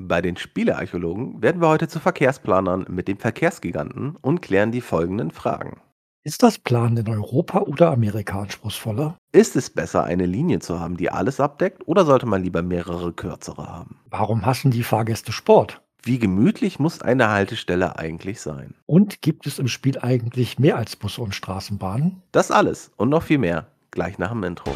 Bei den Spielearchäologen werden wir heute zu Verkehrsplanern mit dem Verkehrsgiganten und klären die folgenden Fragen. Ist das Planen in Europa oder Amerika anspruchsvoller? Ist es besser, eine Linie zu haben, die alles abdeckt, oder sollte man lieber mehrere kürzere haben? Warum hassen die Fahrgäste Sport? Wie gemütlich muss eine Haltestelle eigentlich sein? Und gibt es im Spiel eigentlich mehr als Busse und Straßenbahnen? Das alles und noch viel mehr gleich nach dem Intro.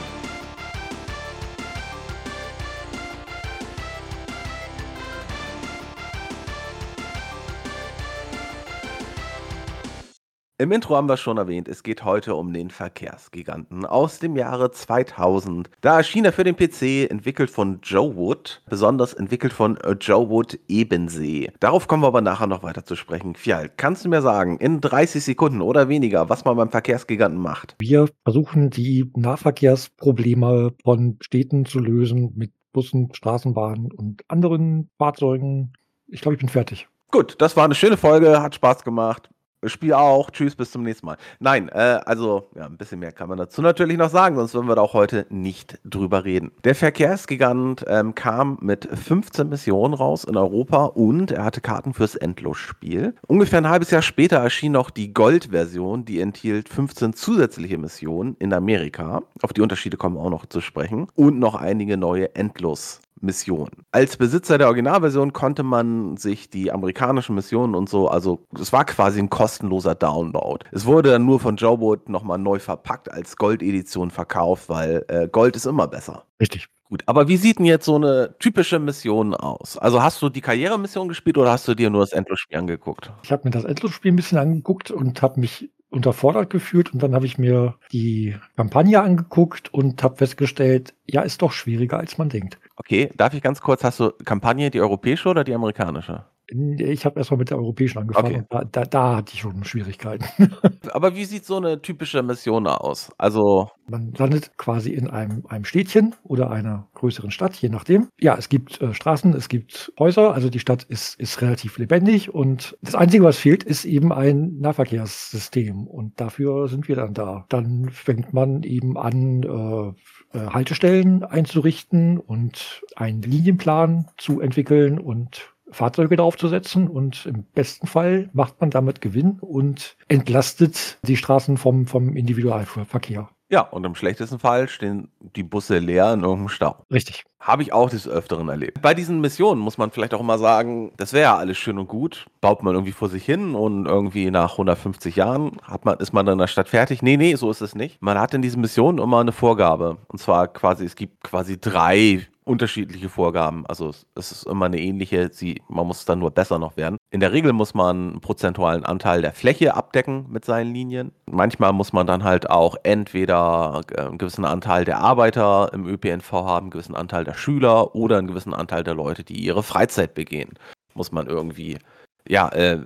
Im Intro haben wir schon erwähnt, es geht heute um den Verkehrsgiganten aus dem Jahre 2000. Da erschien er für den PC, entwickelt von Joe Wood, besonders entwickelt von äh, Joe Wood Ebensee. Darauf kommen wir aber nachher noch weiter zu sprechen. Fjall, kannst du mir sagen, in 30 Sekunden oder weniger, was man beim Verkehrsgiganten macht? Wir versuchen die Nahverkehrsprobleme von Städten zu lösen mit Bussen, Straßenbahnen und anderen Fahrzeugen. Ich glaube, ich bin fertig. Gut, das war eine schöne Folge, hat Spaß gemacht. Spiel auch. Tschüss, bis zum nächsten Mal. Nein, äh, also, ja, ein bisschen mehr kann man dazu natürlich noch sagen, sonst würden wir da auch heute nicht drüber reden. Der Verkehrsgigant ähm, kam mit 15 Missionen raus in Europa und er hatte Karten fürs Endlosspiel. Ungefähr ein halbes Jahr später erschien noch die Gold-Version, die enthielt 15 zusätzliche Missionen in Amerika. Auf die Unterschiede kommen auch noch zu sprechen. Und noch einige neue Endlos Mission. Als Besitzer der Originalversion konnte man sich die amerikanischen Missionen und so, also es war quasi ein kostenloser Download. Es wurde dann nur von Joeboot nochmal neu verpackt als Gold-Edition verkauft, weil äh, Gold ist immer besser. Richtig. Gut, aber wie sieht denn jetzt so eine typische Mission aus? Also hast du die Karrieremission gespielt oder hast du dir nur das Endlosspiel angeguckt? Ich habe mir das Endlosspiel ein bisschen angeguckt und habe mich unterfordert gefühlt und dann habe ich mir die Kampagne angeguckt und habe festgestellt, ja, ist doch schwieriger als man denkt. Okay, darf ich ganz kurz, hast du Kampagne die europäische oder die amerikanische? Ich habe erstmal mit der europäischen angefangen. Okay. Da, da, da, hatte ich schon Schwierigkeiten. Aber wie sieht so eine typische Mission aus? Also. Man landet quasi in einem, einem Städtchen oder einer größeren Stadt, je nachdem. Ja, es gibt äh, Straßen, es gibt Häuser, also die Stadt ist, ist relativ lebendig und das Einzige, was fehlt, ist eben ein Nahverkehrssystem und dafür sind wir dann da. Dann fängt man eben an, äh, äh Haltestellen einzurichten und einen Linienplan zu entwickeln und Fahrzeuge draufzusetzen und im besten Fall macht man damit Gewinn und entlastet die Straßen vom, vom Individualverkehr. Ja, und im schlechtesten Fall stehen die Busse leer in irgendeinem Stau. Richtig. Habe ich auch des Öfteren erlebt. Bei diesen Missionen muss man vielleicht auch immer sagen, das wäre ja alles schön und gut. Baut man irgendwie vor sich hin und irgendwie nach 150 Jahren hat man, ist man dann in der Stadt fertig. Nee, nee, so ist es nicht. Man hat in diesen Missionen immer eine Vorgabe. Und zwar quasi, es gibt quasi drei unterschiedliche Vorgaben. Also es ist immer eine ähnliche, sie, man muss dann nur besser noch werden. In der Regel muss man einen prozentualen Anteil der Fläche abdecken mit seinen Linien. Manchmal muss man dann halt auch entweder äh, einen gewissen Anteil der Arbeiter im ÖPNV haben, einen gewissen Anteil der Schüler oder einen gewissen Anteil der Leute, die ihre Freizeit begehen. Muss man irgendwie ja, äh,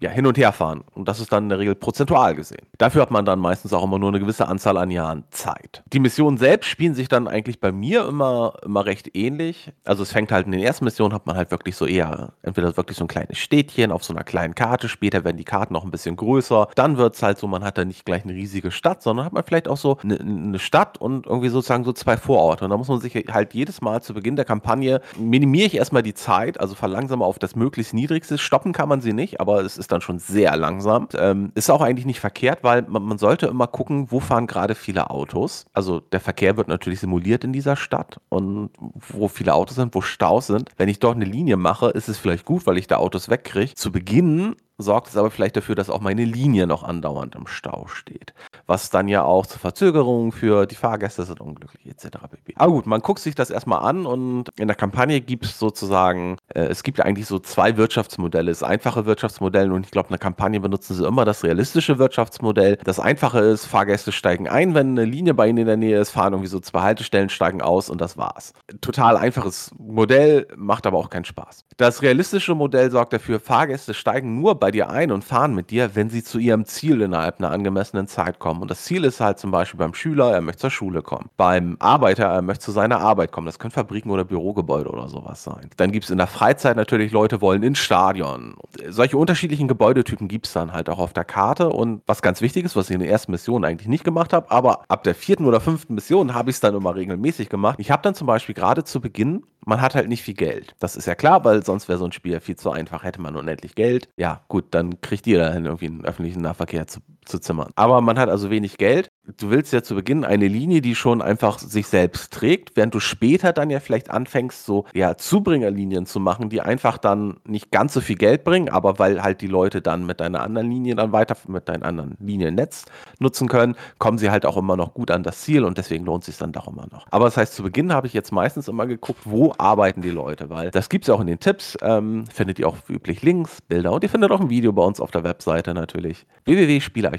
ja, hin und her fahren. Und das ist dann in der Regel prozentual gesehen. Dafür hat man dann meistens auch immer nur eine gewisse Anzahl an Jahren Zeit. Die Missionen selbst spielen sich dann eigentlich bei mir immer, immer recht ähnlich. Also es fängt halt in den ersten Missionen hat man halt wirklich so eher, entweder wirklich so ein kleines Städtchen auf so einer kleinen Karte. Später werden die Karten noch ein bisschen größer. Dann wird es halt so, man hat da nicht gleich eine riesige Stadt, sondern hat man vielleicht auch so eine, eine Stadt und irgendwie sozusagen so zwei Vororte. Und da muss man sich halt jedes Mal zu Beginn der Kampagne minimiere ich erstmal die Zeit, also verlangsame auf das möglichst niedrigste. Stoppen kann man sie nicht, aber es ist ist dann schon sehr langsam. Ähm, ist auch eigentlich nicht verkehrt, weil man, man sollte immer gucken, wo fahren gerade viele Autos. Also der Verkehr wird natürlich simuliert in dieser Stadt und wo viele Autos sind, wo Staus sind. Wenn ich dort eine Linie mache, ist es vielleicht gut, weil ich da Autos wegkriege. Zu Beginn sorgt es aber vielleicht dafür, dass auch meine Linie noch andauernd im Stau steht. Was dann ja auch zu Verzögerungen führt, die Fahrgäste sind unglücklich etc. Aber gut, man guckt sich das erstmal an und in der Kampagne gibt es sozusagen, äh, es gibt eigentlich so zwei Wirtschaftsmodelle. Das einfache Wirtschaftsmodell und ich glaube, in der Kampagne benutzen sie immer das realistische Wirtschaftsmodell. Das einfache ist, Fahrgäste steigen ein, wenn eine Linie bei ihnen in der Nähe ist, fahren irgendwie so zwei Haltestellen, steigen aus und das war's. Total einfaches Modell, macht aber auch keinen Spaß. Das realistische Modell sorgt dafür, Fahrgäste steigen nur bei bei dir ein und fahren mit dir, wenn sie zu ihrem Ziel innerhalb einer angemessenen Zeit kommen. Und das Ziel ist halt zum Beispiel beim Schüler, er möchte zur Schule kommen. Beim Arbeiter, er möchte zu seiner Arbeit kommen. Das können Fabriken oder Bürogebäude oder sowas sein. Dann gibt es in der Freizeit natürlich Leute wollen ins Stadion. Solche unterschiedlichen Gebäudetypen gibt es dann halt auch auf der Karte. Und was ganz wichtig ist, was ich in der ersten Mission eigentlich nicht gemacht habe, aber ab der vierten oder fünften Mission habe ich es dann immer regelmäßig gemacht. Ich habe dann zum Beispiel gerade zu Beginn man hat halt nicht viel Geld. Das ist ja klar, weil sonst wäre so ein Spiel viel zu einfach. Hätte man unendlich Geld, ja gut, dann kriegt ihr dann irgendwie einen öffentlichen Nahverkehr zu, zu zimmern. Aber man hat also wenig Geld. Du willst ja zu Beginn eine Linie, die schon einfach sich selbst trägt, während du später dann ja vielleicht anfängst, so ja Zubringerlinien zu machen, die einfach dann nicht ganz so viel Geld bringen, aber weil halt die Leute dann mit deiner anderen Linie dann weiter, mit deinem anderen Liniennetz nutzen können, kommen sie halt auch immer noch gut an das Ziel und deswegen lohnt es sich dann doch immer noch. Aber das heißt, zu Beginn habe ich jetzt meistens immer geguckt, wo arbeiten die Leute, weil das gibt es ja auch in den Tipps, ähm, findet ihr auch üblich Links, Bilder und ihr findet auch ein Video bei uns auf der Webseite natürlich.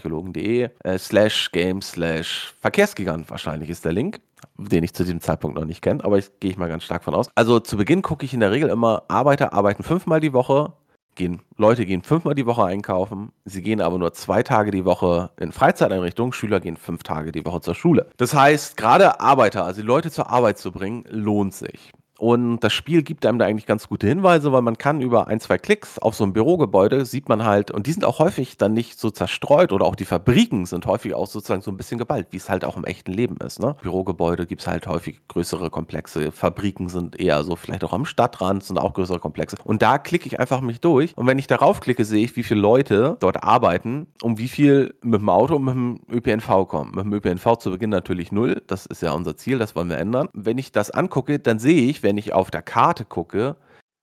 www.spielerarchäologen.de äh, slash game slash Verkehrsgigant wahrscheinlich ist der Link den ich zu diesem Zeitpunkt noch nicht kenne, aber ich gehe ich mal ganz stark von aus. Also zu Beginn gucke ich in der Regel immer, Arbeiter arbeiten fünfmal die Woche, gehen, Leute gehen fünfmal die Woche einkaufen, sie gehen aber nur zwei Tage die Woche in Freizeiteinrichtungen, Schüler gehen fünf Tage die Woche zur Schule. Das heißt, gerade Arbeiter, also die Leute zur Arbeit zu bringen, lohnt sich. Und das Spiel gibt einem da eigentlich ganz gute Hinweise, weil man kann über ein, zwei Klicks auf so ein Bürogebäude sieht man halt, und die sind auch häufig dann nicht so zerstreut oder auch die Fabriken sind häufig auch sozusagen so ein bisschen geballt, wie es halt auch im echten Leben ist. Ne? Bürogebäude gibt es halt häufig größere Komplexe, Fabriken sind eher so vielleicht auch am Stadtrand, sind auch größere Komplexe. Und da klicke ich einfach mich durch und wenn ich darauf klicke, sehe ich, wie viele Leute dort arbeiten und wie viel mit dem Auto und mit dem ÖPNV kommen. Mit dem ÖPNV zu Beginn natürlich null, das ist ja unser Ziel, das wollen wir ändern. Wenn ich das angucke, dann sehe ich, wenn ich auf der Karte gucke,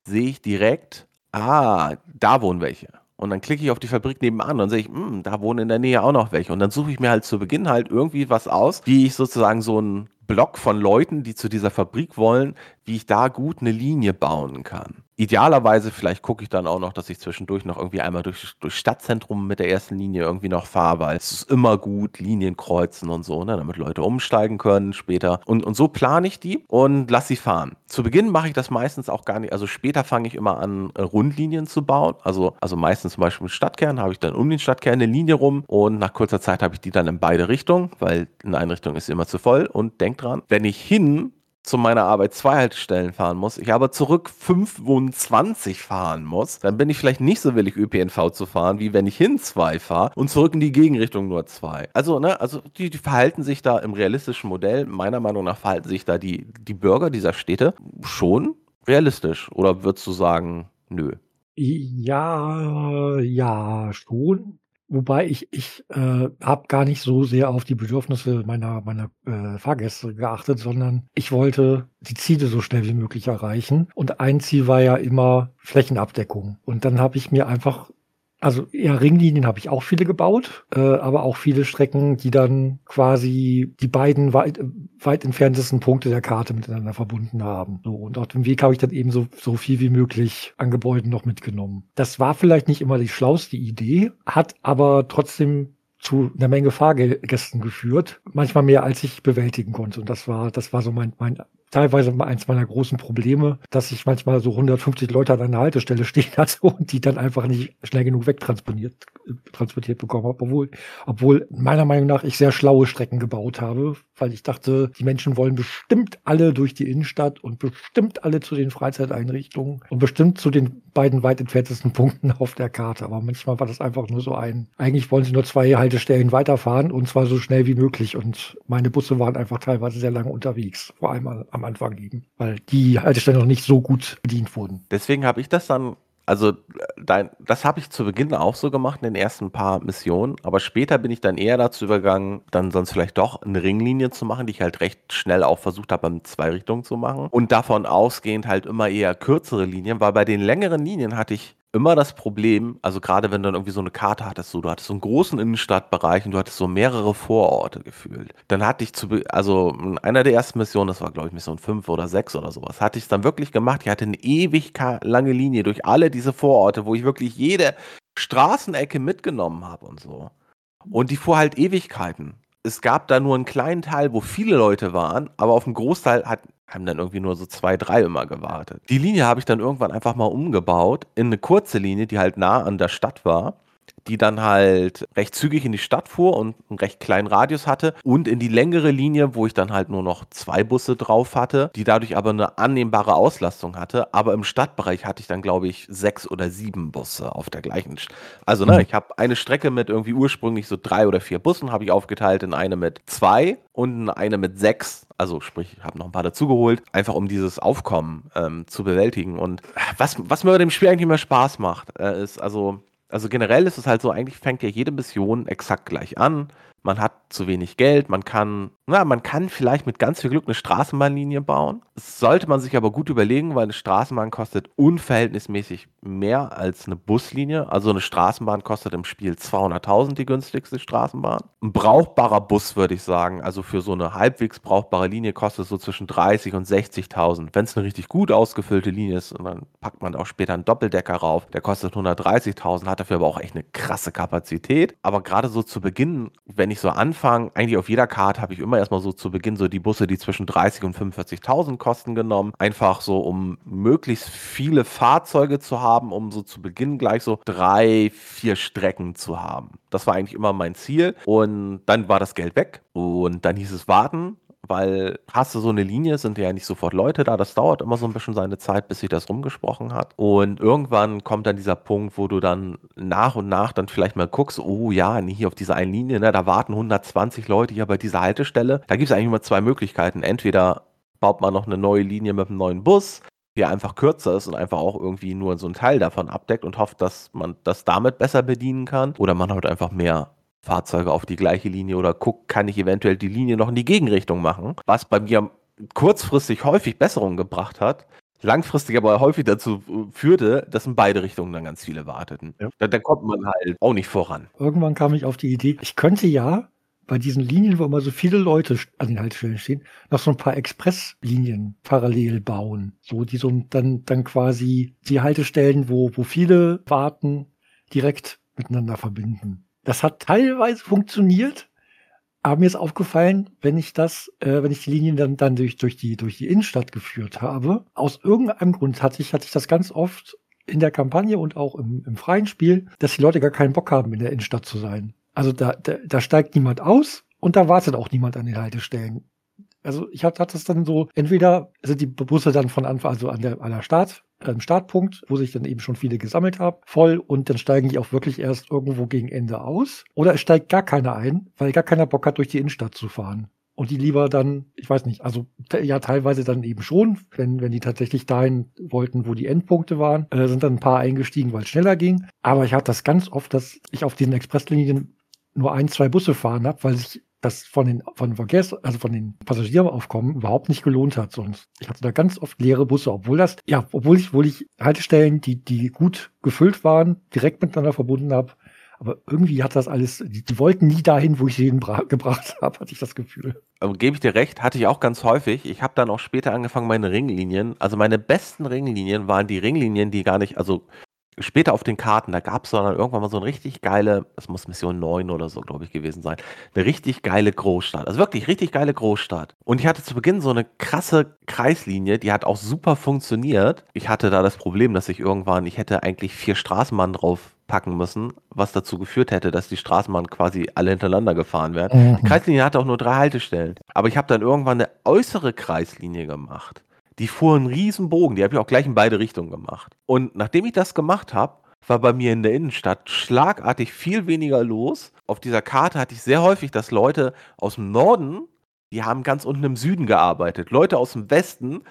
sehe ich direkt, ah, da wohnen welche. Und dann klicke ich auf die Fabrik nebenan und sehe ich, hm, da wohnen in der Nähe auch noch welche. Und dann suche ich mir halt zu Beginn halt irgendwie was aus, wie ich sozusagen so einen Block von Leuten, die zu dieser Fabrik wollen, wie ich da gut eine Linie bauen kann. Idealerweise, vielleicht gucke ich dann auch noch, dass ich zwischendurch noch irgendwie einmal durch, durch Stadtzentrum mit der ersten Linie irgendwie noch fahre, weil es ist immer gut, Linien kreuzen und so, ne, damit Leute umsteigen können später. Und, und so plane ich die und lasse sie fahren. Zu Beginn mache ich das meistens auch gar nicht, also später fange ich immer an, äh, Rundlinien zu bauen. Also, also meistens zum Beispiel im Stadtkern habe ich dann um den Stadtkern eine Linie rum und nach kurzer Zeit habe ich die dann in beide Richtungen, weil in eine Richtung ist immer zu voll und denk dran, wenn ich hin zu meiner Arbeit zwei Haltestellen fahren muss, ich aber zurück 25 fahren muss, dann bin ich vielleicht nicht so willig, ÖPNV zu fahren, wie wenn ich hin zwei fahre und zurück in die Gegenrichtung nur zwei. Also, ne, also die, die verhalten sich da im realistischen Modell, meiner Meinung nach verhalten sich da die, die Bürger dieser Städte schon realistisch. Oder würdest du sagen, nö? Ja, ja, schon. Wobei ich, ich äh, habe gar nicht so sehr auf die Bedürfnisse meiner, meiner äh, Fahrgäste geachtet, sondern ich wollte die Ziele so schnell wie möglich erreichen. Und ein Ziel war ja immer Flächenabdeckung. Und dann habe ich mir einfach also ja, Ringlinien habe ich auch viele gebaut, äh, aber auch viele Strecken, die dann quasi die beiden weit, weit entferntesten Punkte der Karte miteinander verbunden haben. So, und auf dem Weg habe ich dann eben so, so viel wie möglich an Gebäuden noch mitgenommen. Das war vielleicht nicht immer die schlauste Idee, hat aber trotzdem zu einer Menge Fahrgästen geführt, manchmal mehr als ich bewältigen konnte. Und das war, das war so mein, mein teilweise eins meiner großen Probleme, dass ich manchmal so 150 Leute an einer Haltestelle stehen hatte und die dann einfach nicht schnell genug wegtransportiert transportiert bekommen habe, obwohl, obwohl meiner Meinung nach ich sehr schlaue Strecken gebaut habe, weil ich dachte, die Menschen wollen bestimmt alle durch die Innenstadt und bestimmt alle zu den Freizeiteinrichtungen und bestimmt zu den beiden weit entferntesten Punkten auf der Karte. Aber manchmal war das einfach nur so ein, eigentlich wollen sie nur zwei Haltestellen weiterfahren und zwar so schnell wie möglich. Und meine Busse waren einfach teilweise sehr lange unterwegs, vor allem am Anfang eben, weil die Haltestellen noch nicht so gut bedient wurden. Deswegen habe ich das dann also dein, das habe ich zu Beginn auch so gemacht in den ersten paar Missionen, aber später bin ich dann eher dazu übergegangen, dann sonst vielleicht doch eine Ringlinie zu machen, die ich halt recht schnell auch versucht habe, in zwei Richtungen zu machen. Und davon ausgehend halt immer eher kürzere Linien, weil bei den längeren Linien hatte ich immer das Problem, also gerade wenn du dann irgendwie so eine Karte hattest, so, du hattest so einen großen Innenstadtbereich und du hattest so mehrere Vororte gefühlt. Dann hatte ich zu, also in einer der ersten Missionen, das war glaube ich Mission 5 oder 6 oder sowas, hatte ich es dann wirklich gemacht. Ich hatte eine ewig lange Linie durch alle diese Vororte, wo ich wirklich jede Straßenecke mitgenommen habe und so. Und die fuhr halt Ewigkeiten. Es gab da nur einen kleinen Teil, wo viele Leute waren, aber auf dem Großteil hat haben dann irgendwie nur so zwei, drei immer gewartet. Die Linie habe ich dann irgendwann einfach mal umgebaut in eine kurze Linie, die halt nah an der Stadt war, die dann halt recht zügig in die Stadt fuhr und einen recht kleinen Radius hatte und in die längere Linie, wo ich dann halt nur noch zwei Busse drauf hatte, die dadurch aber eine annehmbare Auslastung hatte. Aber im Stadtbereich hatte ich dann, glaube ich, sechs oder sieben Busse auf der gleichen. St also, ne, mhm. ich habe eine Strecke mit irgendwie ursprünglich so drei oder vier Bussen, habe ich aufgeteilt in eine mit zwei und eine mit sechs. Also sprich, ich habe noch ein paar dazugeholt, einfach um dieses Aufkommen ähm, zu bewältigen. Und was, was mir bei dem Spiel eigentlich immer Spaß macht, äh, ist also also generell ist es halt so, eigentlich fängt ja jede Mission exakt gleich an man hat zu wenig Geld, man kann, na, man kann vielleicht mit ganz viel Glück eine Straßenbahnlinie bauen. Das sollte man sich aber gut überlegen, weil eine Straßenbahn kostet unverhältnismäßig mehr als eine Buslinie. Also eine Straßenbahn kostet im Spiel 200.000 die günstigste Straßenbahn. Ein brauchbarer Bus würde ich sagen, also für so eine halbwegs brauchbare Linie kostet so zwischen 30 und 60.000. Wenn es eine richtig gut ausgefüllte Linie ist, und dann packt man auch später einen Doppeldecker rauf, der kostet 130.000, hat dafür aber auch echt eine krasse Kapazität. Aber gerade so zu Beginn, wenn ich ich so anfange, eigentlich auf jeder Karte habe ich immer erstmal so zu Beginn so die Busse, die zwischen 30 und 45.000 kosten genommen. Einfach so, um möglichst viele Fahrzeuge zu haben, um so zu Beginn gleich so drei, vier Strecken zu haben. Das war eigentlich immer mein Ziel. Und dann war das Geld weg. Und dann hieß es warten weil hast du so eine Linie, sind ja nicht sofort Leute da. Das dauert immer so ein bisschen seine Zeit, bis sich das rumgesprochen hat. Und irgendwann kommt dann dieser Punkt, wo du dann nach und nach dann vielleicht mal guckst, oh ja, hier auf dieser einen Linie, ne, da warten 120 Leute hier bei dieser Haltestelle. Da gibt es eigentlich immer zwei Möglichkeiten. Entweder baut man noch eine neue Linie mit einem neuen Bus, die einfach kürzer ist und einfach auch irgendwie nur so einen Teil davon abdeckt und hofft, dass man das damit besser bedienen kann. Oder man hat einfach mehr Fahrzeuge auf die gleiche Linie oder guckt, kann ich eventuell die Linie noch in die Gegenrichtung machen, was bei mir kurzfristig häufig Besserungen gebracht hat, langfristig aber häufig dazu führte, dass in beide Richtungen dann ganz viele warteten. Ja. Da, da, kommt man halt auch nicht voran. Irgendwann kam ich auf die Idee, ich könnte ja bei diesen Linien, wo immer so viele Leute an den Haltestellen stehen, noch so ein paar Expresslinien parallel bauen. So, die so dann, dann quasi die Haltestellen, wo, wo viele warten, direkt miteinander verbinden. Das hat teilweise funktioniert, aber mir ist aufgefallen, wenn ich das, äh, wenn ich die Linien dann, dann durch, durch, die, durch die Innenstadt geführt habe, aus irgendeinem Grund hatte ich, hatte ich das ganz oft in der Kampagne und auch im, im freien Spiel, dass die Leute gar keinen Bock haben, in der Innenstadt zu sein. Also da, da, da steigt niemand aus und da wartet auch niemand an den Haltestellen. Also ich hatte, hatte es dann so, entweder sind die Busse dann von Anfang, also an der, an der Start, am Startpunkt, wo sich dann eben schon viele gesammelt haben, voll und dann steigen die auch wirklich erst irgendwo gegen Ende aus. Oder es steigt gar keiner ein, weil gar keiner Bock hat, durch die Innenstadt zu fahren. Und die lieber dann, ich weiß nicht, also ja teilweise dann eben schon, wenn, wenn die tatsächlich dahin wollten, wo die Endpunkte waren, äh, sind dann ein paar eingestiegen, weil es schneller ging. Aber ich hatte das ganz oft, dass ich auf diesen Expresslinien nur ein, zwei Busse fahren habe, weil sich das von den, von Verkehrs-, also von den Passagieraufkommen überhaupt nicht gelohnt hat sonst. Ich hatte da ganz oft leere Busse, obwohl das, ja, obwohl ich, obwohl ich Haltestellen, die, die gut gefüllt waren, direkt miteinander verbunden habe. Aber irgendwie hat das alles, die, die wollten nie dahin, wo ich sie gebracht habe, hatte ich das Gefühl. Aber gebe ich dir recht, hatte ich auch ganz häufig. Ich habe dann auch später angefangen, meine Ringlinien, also meine besten Ringlinien waren die Ringlinien, die gar nicht, also später auf den Karten, da gab es dann irgendwann mal so eine richtig geile, das muss Mission 9 oder so, glaube ich, gewesen sein, eine richtig geile Großstadt. Also wirklich richtig geile Großstadt. Und ich hatte zu Beginn so eine krasse Kreislinie, die hat auch super funktioniert. Ich hatte da das Problem, dass ich irgendwann, ich hätte eigentlich vier Straßenbahnen drauf packen müssen, was dazu geführt hätte, dass die Straßenbahnen quasi alle hintereinander gefahren werden. Mhm. Die Kreislinie hatte auch nur drei Haltestellen. Aber ich habe dann irgendwann eine äußere Kreislinie gemacht. Die fuhr einen riesen Bogen, die habe ich auch gleich in beide Richtungen gemacht. Und nachdem ich das gemacht habe, war bei mir in der Innenstadt schlagartig viel weniger los. Auf dieser Karte hatte ich sehr häufig, dass Leute aus dem Norden, die haben ganz unten im Süden gearbeitet. Leute aus dem Westen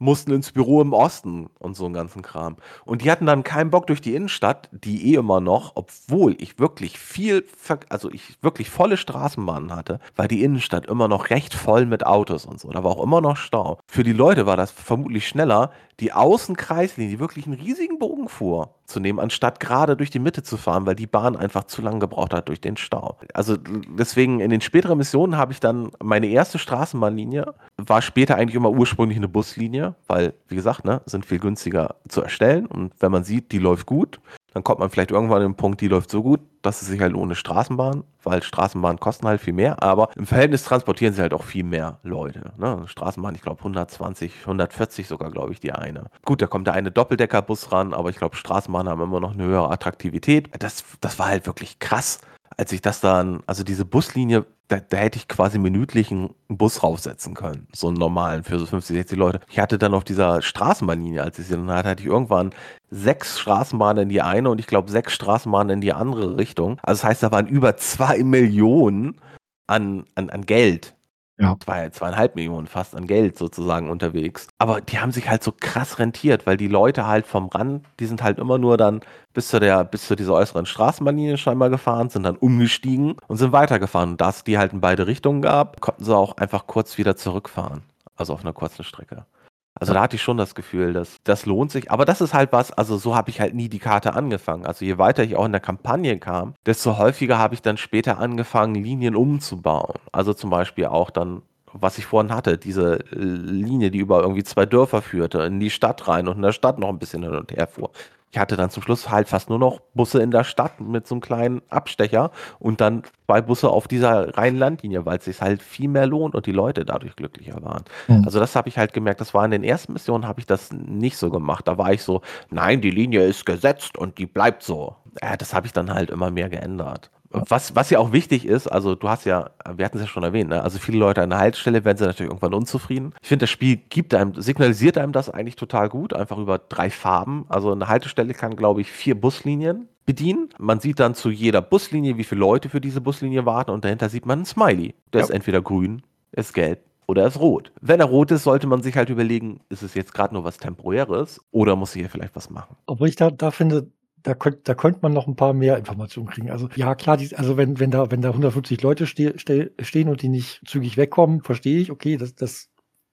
mussten ins Büro im Osten und so einen ganzen Kram. Und die hatten dann keinen Bock durch die Innenstadt, die eh immer noch, obwohl ich wirklich viel, also ich wirklich volle Straßenbahnen hatte, war die Innenstadt immer noch recht voll mit Autos und so. Da war auch immer noch Stau. Für die Leute war das vermutlich schneller, die Außenkreislinie, wirklich einen riesigen Bogen fuhr, zu nehmen, anstatt gerade durch die Mitte zu fahren, weil die Bahn einfach zu lange gebraucht hat durch den Stau. Also deswegen in den späteren Missionen habe ich dann meine erste Straßenbahnlinie, war später eigentlich immer ursprünglich eine Buslinie, weil, wie gesagt, ne, sind viel günstiger zu erstellen und wenn man sieht, die läuft gut, Dann kommt man vielleicht irgendwann an den Punkt, die läuft so gut, dass es sich halt ohne Straßenbahn, weil Straßenbahnen kosten halt viel mehr, aber im Verhältnis transportieren sie halt auch viel mehr Leute. Ne? Straßenbahn, ich glaube 120, 140 sogar, glaube ich, die eine. Gut, da kommt der eine Doppeldeckerbus ran, aber ich glaube, Straßenbahnen haben immer noch eine höhere Attraktivität. Das, das war halt wirklich krass als ich das dann, also diese Buslinie, da, da, hätte ich quasi minütlich einen Bus raufsetzen können, so einen normalen für so 50, 60 Leute. Ich hatte dann auf dieser Straßenbahnlinie, als ich sie dann hatte, hatte ich irgendwann sechs Straßenbahnen in die eine und ich glaube sechs Straßenbahnen in die andere Richtung. Also das heißt, da waren über zwei Millionen an, an, an Geld ja. zwei, zweieinhalb Millionen fast an Geld sozusagen unterwegs. Aber die haben sich halt so krass rentiert, weil die Leute halt vom Rand, die sind halt immer nur dann bis zu der, bis zu dieser äußeren Straßenbahnlinie scheinbar gefahren, sind dann umgestiegen und sind weitergefahren. Und da es die halt in beide Richtungen gab, konnten sie auch einfach kurz wieder zurückfahren. Also auf einer kurzen Strecke. Also da hatte ich schon das Gefühl, dass das lohnt sich. Aber das ist halt was, also so habe ich halt nie die Karte angefangen. Also je weiter ich auch in der Kampagne kam, desto häufiger habe ich dann später angefangen, Linien umzubauen. Also zum Beispiel auch dann was ich vorhin hatte, diese Linie, die über irgendwie zwei Dörfer führte, in die Stadt rein und in der Stadt noch ein bisschen hin und her fuhr. Ich hatte dann zum Schluss halt fast nur noch Busse in der Stadt mit so einem kleinen Abstecher und dann zwei Busse auf dieser reinen Landlinie, weil es sich halt viel mehr lohnt und die Leute dadurch glücklicher waren. Mhm. Also das habe ich halt gemerkt, das war in den ersten Missionen habe ich das nicht so gemacht. Da war ich so, nein, die Linie ist gesetzt und die bleibt so. Ja, das habe ich dann halt immer mehr geändert. Was, was ja auch wichtig ist, also du hast ja, wir hatten es ja schon erwähnt, ne? also viele Leute an der Haltestelle werden sie natürlich irgendwann unzufrieden. Ich finde, das Spiel gibt einem, signalisiert einem das eigentlich total gut, einfach über drei Farben. Also eine Haltestelle kann, glaube ich, vier Buslinien bedienen. Man sieht dann zu jeder Buslinie, wie viele Leute für diese Buslinie warten und dahinter sieht man ein Smiley. Der ja. ist entweder grün, ist gelb oder ist rot. Wenn er rot ist, sollte man sich halt überlegen, ist es jetzt gerade nur was Temporäres oder muss ich hier vielleicht was machen? Obwohl ich da, da finde, da könnte da könnt man noch ein paar mehr Informationen kriegen. Also ja, klar, die, also wenn, wenn, da, wenn da 150 Leute ste, ste, stehen und die nicht zügig wegkommen, verstehe ich, okay, das, das,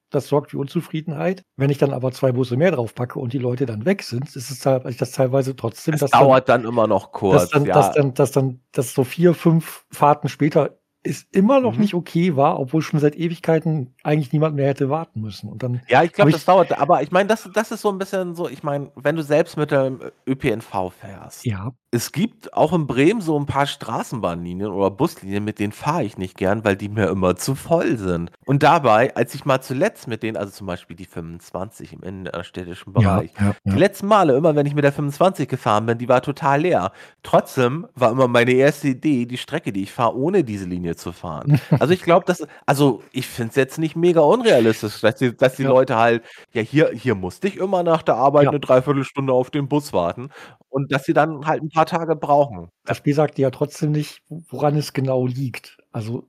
das sorgt für Unzufriedenheit. Wenn ich dann aber zwei Busse mehr drauf packe und die Leute dann weg sind, ist es das teilweise trotzdem. Es dauert dann, dann, immer noch kurz. Dass dann, ja. dass dann, dass dann, dass so vier, fünf Fahrten später ist immer noch mhm. nicht okay war, obwohl schon seit Ewigkeiten eigentlich niemand mehr hätte warten müssen. Und dann ja, ich glaube, das dauert, aber ich meine, das, das ist so ein bisschen so, ich meine, wenn du selbst mit dem ÖPNV fährst, ja. es gibt auch in Bremen so ein paar Straßenbahnlinien oder Buslinien, mit denen fahre ich nicht gern, weil die mir immer zu voll sind. Und dabei, als ich mal zuletzt mit denen, also zum Beispiel die 25 im innerstädtischen Bereich, ja, ja, die letzten Male, immer wenn ich mit der 25 gefahren bin, die war total leer. Trotzdem war immer meine erste Idee, die Strecke, die ich fahre, ohne diese Linie zu fahren. Also ich glaube, dass, also ich finde es jetzt nicht mega unrealistisch, dass die, dass die ja. Leute halt, ja, hier, hier musste ich immer nach der Arbeit ja. eine Dreiviertelstunde auf den Bus warten und dass sie dann halt ein paar Tage brauchen. Das Spiel sagt dir ja trotzdem nicht, woran es genau liegt. Also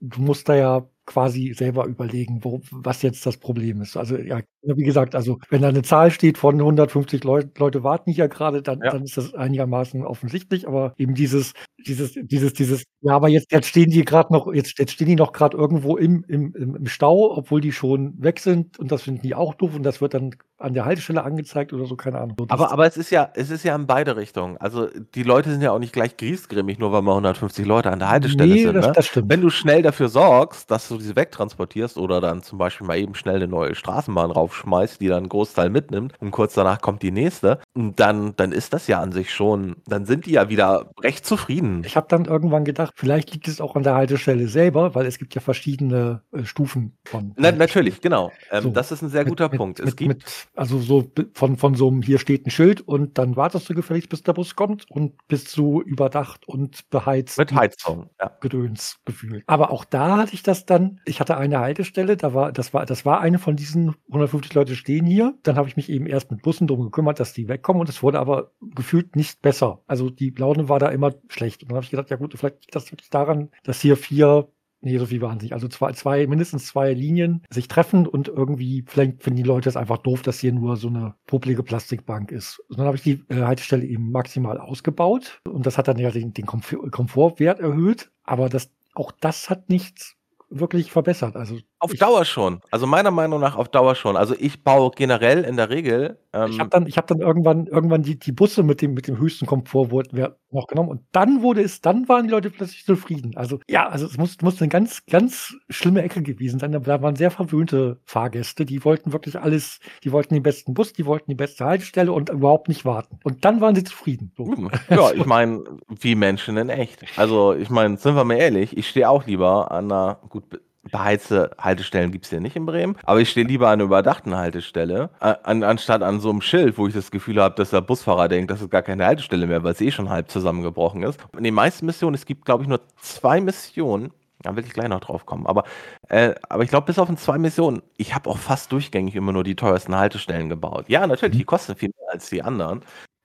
du musst da ja quasi selber überlegen, wo, was jetzt das Problem ist. Also ja, wie gesagt, also wenn da eine Zahl steht von 150 Leute, Leute warten hier gerade, dann, ja. dann ist das einigermaßen offensichtlich. Aber eben dieses, dieses, dieses, dieses, ja, aber jetzt, jetzt stehen die gerade noch, jetzt, jetzt stehen die noch gerade irgendwo im, im, im Stau, obwohl die schon weg sind und das finden die auch doof und das wird dann an der Haltestelle angezeigt oder so, keine Ahnung. Aber, aber es ist ja, es ist ja in beide Richtungen. Also die Leute sind ja auch nicht gleich griesgrämig, nur weil mal 150 Leute an der Haltestelle nee, sind. Das, ne? das stimmt. Wenn du schnell dafür sorgst, dass du diese wegtransportierst oder dann zum Beispiel mal eben schnell eine neue Straßenbahn raufschmeißt, die dann einen Großteil mitnimmt und kurz danach kommt die nächste, dann, dann ist das ja an sich schon, dann sind die ja wieder recht zufrieden. Ich habe dann irgendwann gedacht, vielleicht liegt es auch an der Haltestelle selber, weil es gibt ja verschiedene äh, Stufen von. Na, natürlich, genau. Ähm, so, das ist ein sehr guter mit, Punkt. Mit, es gibt mit, also so von, von so einem, hier steht ein Schild und dann wartest du gefälligst, bis der Bus kommt und bist du überdacht und beheizt. Mit Heizung, ja. Gedöns gefühlt. Aber auch da hatte ich das dann, ich hatte eine Haltestelle, da war, das war, das war eine von diesen 150 Leute stehen hier. Dann habe ich mich eben erst mit Bussen drum gekümmert, dass die wegkommen und es wurde aber gefühlt nicht besser. Also die Laune war da immer schlecht. Und dann habe ich gedacht, ja gut, vielleicht liegt das wirklich daran, dass hier vier Nee, so viel waren es nicht. Also zwei, zwei, mindestens zwei Linien sich treffen und irgendwie, vielleicht finden die Leute es einfach doof, dass hier nur so eine popelige Plastikbank ist. Und dann habe ich die äh, Haltestelle eben maximal ausgebaut und das hat dann ja den, den Komfort, Komfortwert erhöht, aber das, auch das hat nichts wirklich verbessert. Also Auf Dauer schon. Also meiner Meinung nach auf Dauer schon. Also ich baue generell in der Regel. Ähm ich habe dann, ich hab dann irgendwann, irgendwann die, die Busse mit dem, mit dem höchsten Komfort wurden noch genommen und dann wurde es, dann waren die Leute plötzlich zufrieden. Also ja, also es muss, muss eine ganz, ganz schlimme Ecke gewesen sein. Da waren sehr verwöhnte Fahrgäste, die wollten wirklich alles, die wollten den besten Bus, die wollten die beste Haltestelle und überhaupt nicht warten. Und dann waren sie zufrieden. So. Hm. Ja, ich meine, wie Menschen in echt. Also ich meine, sind wir mal ehrlich, ich stehe auch lieber an einer gut beheizte Haltestellen gibt es hier nicht in Bremen, aber ich stehe lieber an einer überdachten Haltestelle, an, anstatt an so einem Schild, wo ich das Gefühl habe, dass der Busfahrer denkt, das ist gar keine Haltestelle mehr, weil es eh schon halb zusammengebrochen ist. In den meisten Missionen, es gibt, glaube ich, nur zwei Missionen, da will ich gleich noch drauf kommen. Aber, äh, aber ich glaube, bis auf in zwei Missionen, ich habe auch fast durchgängig immer nur die teuersten Haltestellen gebaut. Ja, natürlich, die mhm. kosten viel mehr als die anderen.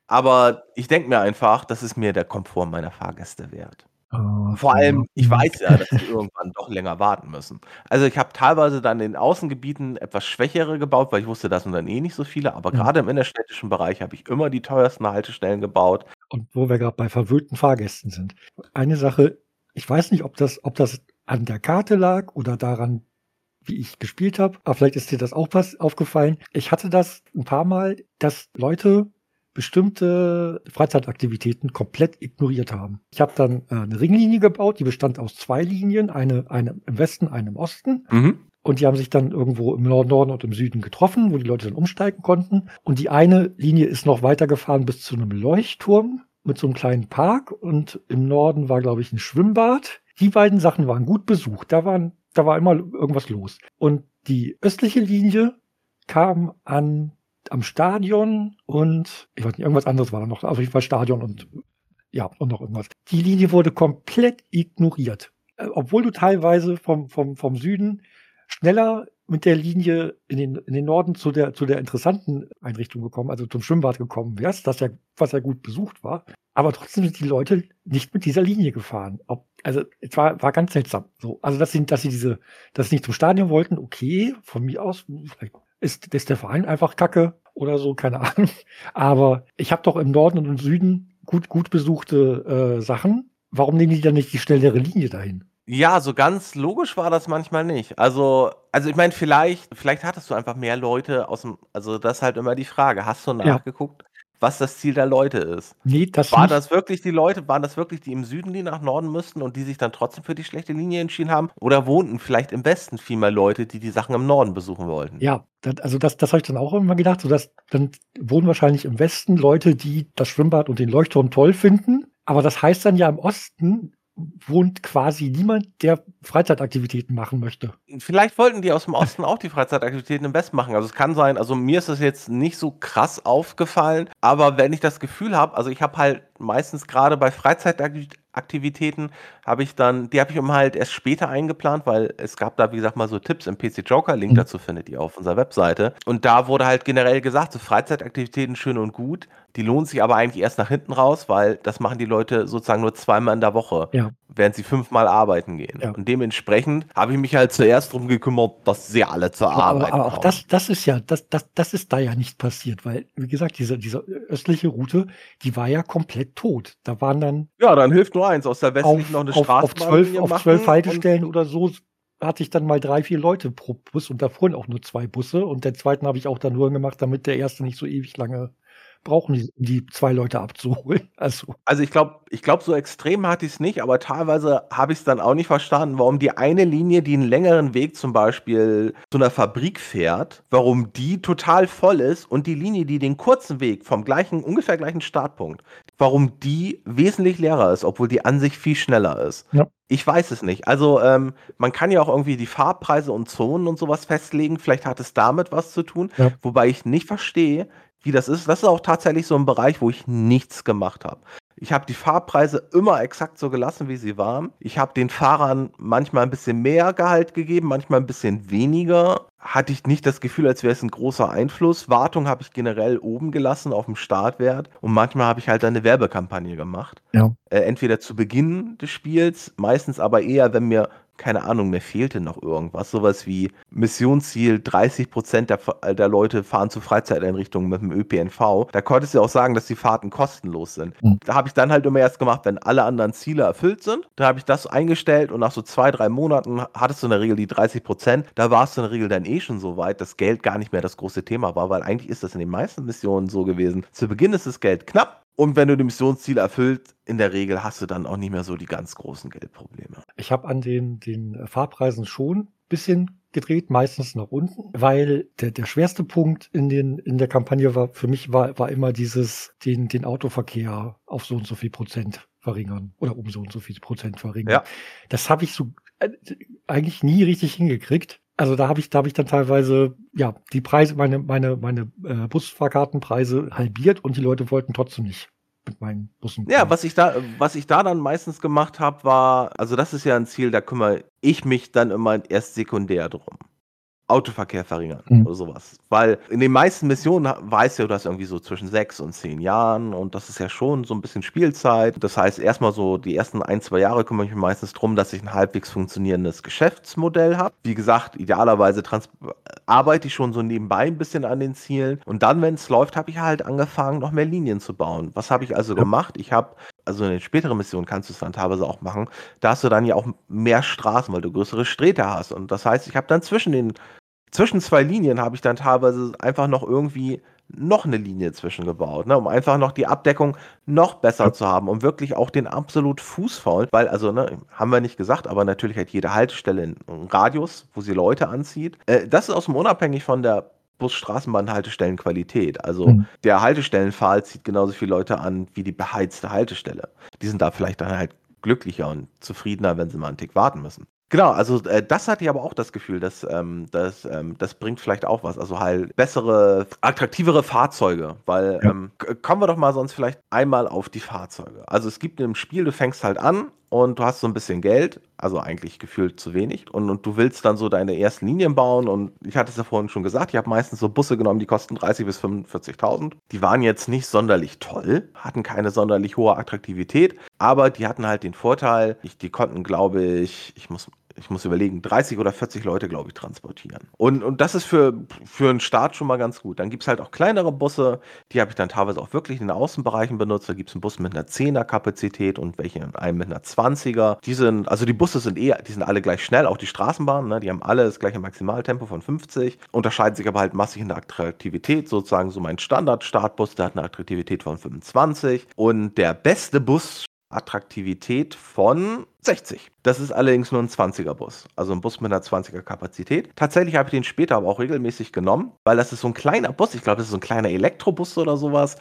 Aber ich denke mir einfach, das ist mir der Komfort meiner Fahrgäste wert. Oh, Vor allem, ich weiß ja, dass sie irgendwann doch länger warten müssen. Also ich habe teilweise dann in Außengebieten etwas schwächere gebaut, weil ich wusste, das sind dann eh nicht so viele, aber ja. gerade im innerstädtischen Bereich habe ich immer die teuersten Haltestellen gebaut. Und wo wir gerade bei verwöhnten Fahrgästen sind. Eine Sache, ich weiß nicht, ob das, ob das an der Karte lag oder daran, wie ich gespielt habe, aber vielleicht ist dir das auch was aufgefallen. Ich hatte das ein paar Mal, dass Leute bestimmte Freizeitaktivitäten komplett ignoriert haben. Ich habe dann äh, eine Ringlinie gebaut, die bestand aus zwei Linien, eine, eine im Westen, eine im Osten. Mhm. Und die haben sich dann irgendwo im Norden und im Süden getroffen, wo die Leute dann umsteigen konnten. Und die eine Linie ist noch weitergefahren bis zu einem Leuchtturm mit so einem kleinen Park. Und im Norden war, glaube ich, ein Schwimmbad. Die beiden Sachen waren gut besucht. Da, waren, da war immer irgendwas los. Und die östliche Linie kam an am Stadion und ich weiß nicht, irgendwas anderes war da noch. Also ich war Stadion und ja, und noch irgendwas. Die Linie wurde komplett ignoriert. Äh, obwohl du teilweise vom, vom, vom Süden schneller mit der Linie in den, in den Norden zu der, zu der interessanten Einrichtung gekommen, also zum Schwimmbad gekommen wärst, das ja, was ja gut besucht war. Aber trotzdem sind die Leute nicht mit dieser Linie gefahren. Ob, also, es war, war ganz seltsam. So, also, dass sie, dass sie diese, dass sie nicht zum Stadion wollten, okay, von mir aus, vielleicht ist, ist der Verein einfach kacke oder so, keine Ahnung. Aber ich habe doch im Norden und im Süden gut, gut besuchte äh, Sachen. Warum nehmen die dann nicht die schnellere Linie dahin? Ja, so ganz logisch war das manchmal nicht. Also, also ich meine, vielleicht, vielleicht hattest du einfach mehr Leute aus dem, also das ist halt immer die Frage. Hast du nachgeguckt? Ja was das Ziel der Leute ist. Nee, das War das wirklich die Leute, waren das wirklich die im Süden, die nach Norden müssten und die sich dann trotzdem für die schlechte Linie entschieden haben? Oder wohnten vielleicht im Westen viel mehr Leute, die die Sachen im Norden besuchen wollten? Ja, das, also das, das habe ich dann auch immer gedacht. So dass, dann wohnen wahrscheinlich im Westen Leute, die das Schwimmbad und den Leuchtturm toll finden. Aber das heißt dann ja im Osten, wohnt quasi niemand, der Freizeitaktivitäten machen möchte. Vielleicht wollten die aus dem Osten auch die Freizeitaktivitäten im Westen machen. Also es kann sein, also mir ist das jetzt nicht so krass aufgefallen, aber wenn ich das Gefühl habe, also ich habe halt meistens gerade bei Freizeitaktivitäten habe ich dann, die habe ich immer halt erst später eingeplant, weil es gab da, wie gesagt, mal so Tipps im PC Joker. Link mhm. dazu findet ihr auf unserer Webseite. Und da wurde halt generell gesagt, so Freizeitaktivitäten schön und gut. Die lohnt sich aber eigentlich erst nach hinten raus, weil das machen die Leute sozusagen nur zweimal in der Woche, ja. während sie fünfmal arbeiten gehen. Ja. Und dementsprechend habe ich mich halt zuerst darum gekümmert, dass sie alle zur Arbeit Aber, aber auch das, das ist ja, das, das, das ist da ja nicht passiert, weil, wie gesagt, diese, diese östliche Route, die war ja komplett tot. Da waren dann. Ja, dann hilft nur eins, aus der westlichen noch eine Straße. Auf zwölf, auf zwölf Haltestellen oder so hatte ich dann mal drei, vier Leute pro Bus und da fuhren auch nur zwei Busse und den zweiten habe ich auch dann nur gemacht, damit der erste nicht so ewig lange brauchen, die, die zwei Leute abzuholen. Also, also ich glaube, ich glaub, so extrem hatte ich es nicht, aber teilweise habe ich es dann auch nicht verstanden, warum die eine Linie, die einen längeren Weg zum Beispiel zu einer Fabrik fährt, warum die total voll ist und die Linie, die den kurzen Weg vom gleichen, ungefähr gleichen Startpunkt, warum die wesentlich leerer ist, obwohl die an sich viel schneller ist. Ja. Ich weiß es nicht. Also ähm, man kann ja auch irgendwie die Fahrpreise und Zonen und sowas festlegen. Vielleicht hat es damit was zu tun. Ja. Wobei ich nicht verstehe, wie das ist. Das ist auch tatsächlich so ein Bereich, wo ich nichts gemacht habe. Ich habe die Fahrpreise immer exakt so gelassen, wie sie waren. Ich habe den Fahrern manchmal ein bisschen mehr Gehalt gegeben, manchmal ein bisschen weniger. Hatte ich nicht das Gefühl, als wäre es ein großer Einfluss. Wartung habe ich generell oben gelassen auf dem Startwert und manchmal habe ich halt eine Werbekampagne gemacht. Ja. Äh, entweder zu Beginn des Spiels, meistens aber eher, wenn mir keine Ahnung, mir fehlte noch irgendwas. Sowas wie Missionsziel, 30 Prozent der, der Leute fahren zu Freizeiteinrichtungen mit dem ÖPNV. Da konntest du auch sagen, dass die Fahrten kostenlos sind. Mhm. Da habe ich dann halt immer erst gemacht, wenn alle anderen Ziele erfüllt sind. Da habe ich das eingestellt und nach so zwei, drei Monaten hattest du in der Regel die 30 Prozent. Da warst du in der Regel dann eh schon so weit, dass Geld gar nicht mehr das große Thema war, weil eigentlich ist das in den meisten Missionen so gewesen. Zu Beginn ist das Geld knapp, und wenn du die Missionsziele erfüllt, in der Regel hast du dann auch nicht mehr so die ganz großen Geldprobleme. Ich habe an den, den Fahrpreisen schon ein bisschen gedreht, meistens nach unten, weil der, der schwerste Punkt in, den, in der Kampagne war für mich war, war immer dieses, den, den Autoverkehr auf so und so viel Prozent verringern oder um so und so viel Prozent verringern. Ja. Das habe ich so äh, eigentlich nie richtig hingekriegt. Also da habe ich, da habe ich dann teilweise ja die Preise, meine meine meine äh, Busfahrkartenpreise halbiert und die Leute wollten trotzdem nicht mit meinen Bussen. Ja, was ich da, was ich da dann meistens gemacht habe, war, also das ist ja ein Ziel, da kümmere ich mich dann immer erst sekundär drum. Autoverkehr verringern mhm. oder sowas. Weil in den meisten Missionen weißt du das irgendwie so zwischen sechs und zehn Jahren und das ist ja schon so ein bisschen Spielzeit. Das heißt, erstmal so die ersten ein, zwei Jahre kümmere ich mich meistens darum, dass ich ein halbwegs funktionierendes Geschäftsmodell habe. Wie gesagt, idealerweise arbeite ich schon so nebenbei ein bisschen an den Zielen und dann, wenn es läuft, habe ich halt angefangen, noch mehr Linien zu bauen. Was habe ich also ja. gemacht? Ich habe also in den späteren Missionen kannst du es dann teilweise auch machen, da hast du dann ja auch mehr Straßen, weil du größere Sträte hast. Und das heißt, ich habe dann zwischen den, zwischen zwei Linien habe ich dann teilweise einfach noch irgendwie noch eine Linie zwischengebaut, ne, um einfach noch die Abdeckung noch besser ja. zu haben, um wirklich auch den absolut Fußfaulen, weil, also, ne, haben wir nicht gesagt, aber natürlich hat jede Haltestelle einen Radius, wo sie Leute anzieht. Äh, das ist aus dem unabhängig von der Bus-Straßenbahn-Haltestellenqualität. Also mhm. der Haltestellenpfahl zieht genauso viele Leute an wie die beheizte Haltestelle. Die sind da vielleicht dann halt glücklicher und zufriedener, wenn sie mal einen Tick warten müssen. Genau, also äh, das hatte ich aber auch das Gefühl, dass ähm, das, ähm, das bringt vielleicht auch was. Also halt bessere, attraktivere Fahrzeuge, weil ja. ähm, kommen wir doch mal sonst vielleicht einmal auf die Fahrzeuge. Also es gibt im Spiel, du fängst halt an und du hast so ein bisschen Geld, also eigentlich gefühlt zu wenig und, und du willst dann so deine ersten Linien bauen und ich hatte es ja vorhin schon gesagt, ich habe meistens so Busse genommen, die kosten 30 bis 45.000. Die waren jetzt nicht sonderlich toll, hatten keine sonderlich hohe Attraktivität, aber die hatten halt den Vorteil, ich, die konnten glaube ich, ich muss ich muss überlegen, 30 oder 40 Leute, glaube ich, transportieren. Und, und das ist für, für einen Start schon mal ganz gut. Dann gibt es halt auch kleinere Busse, die habe ich dann teilweise auch wirklich in den Außenbereichen benutzt. Da gibt es einen Bus mit einer 10er Kapazität und welche einen mit einer 20er. Die sind, also die Busse sind eher, die sind alle gleich schnell, auch die Straßenbahnen, ne, die haben alle das gleiche Maximaltempo von 50, unterscheiden sich aber halt massig in der Attraktivität, sozusagen so mein Standard-Startbus, der hat eine Attraktivität von 25 und der beste Bus Attraktivität von 60. Das ist allerdings nur ein 20er-Bus, also ein Bus mit einer 20er Kapazität. Tatsächlich habe ich den später aber auch regelmäßig genommen, weil das ist so ein kleiner Bus, ich glaube, das ist so ein kleiner Elektrobus oder sowas.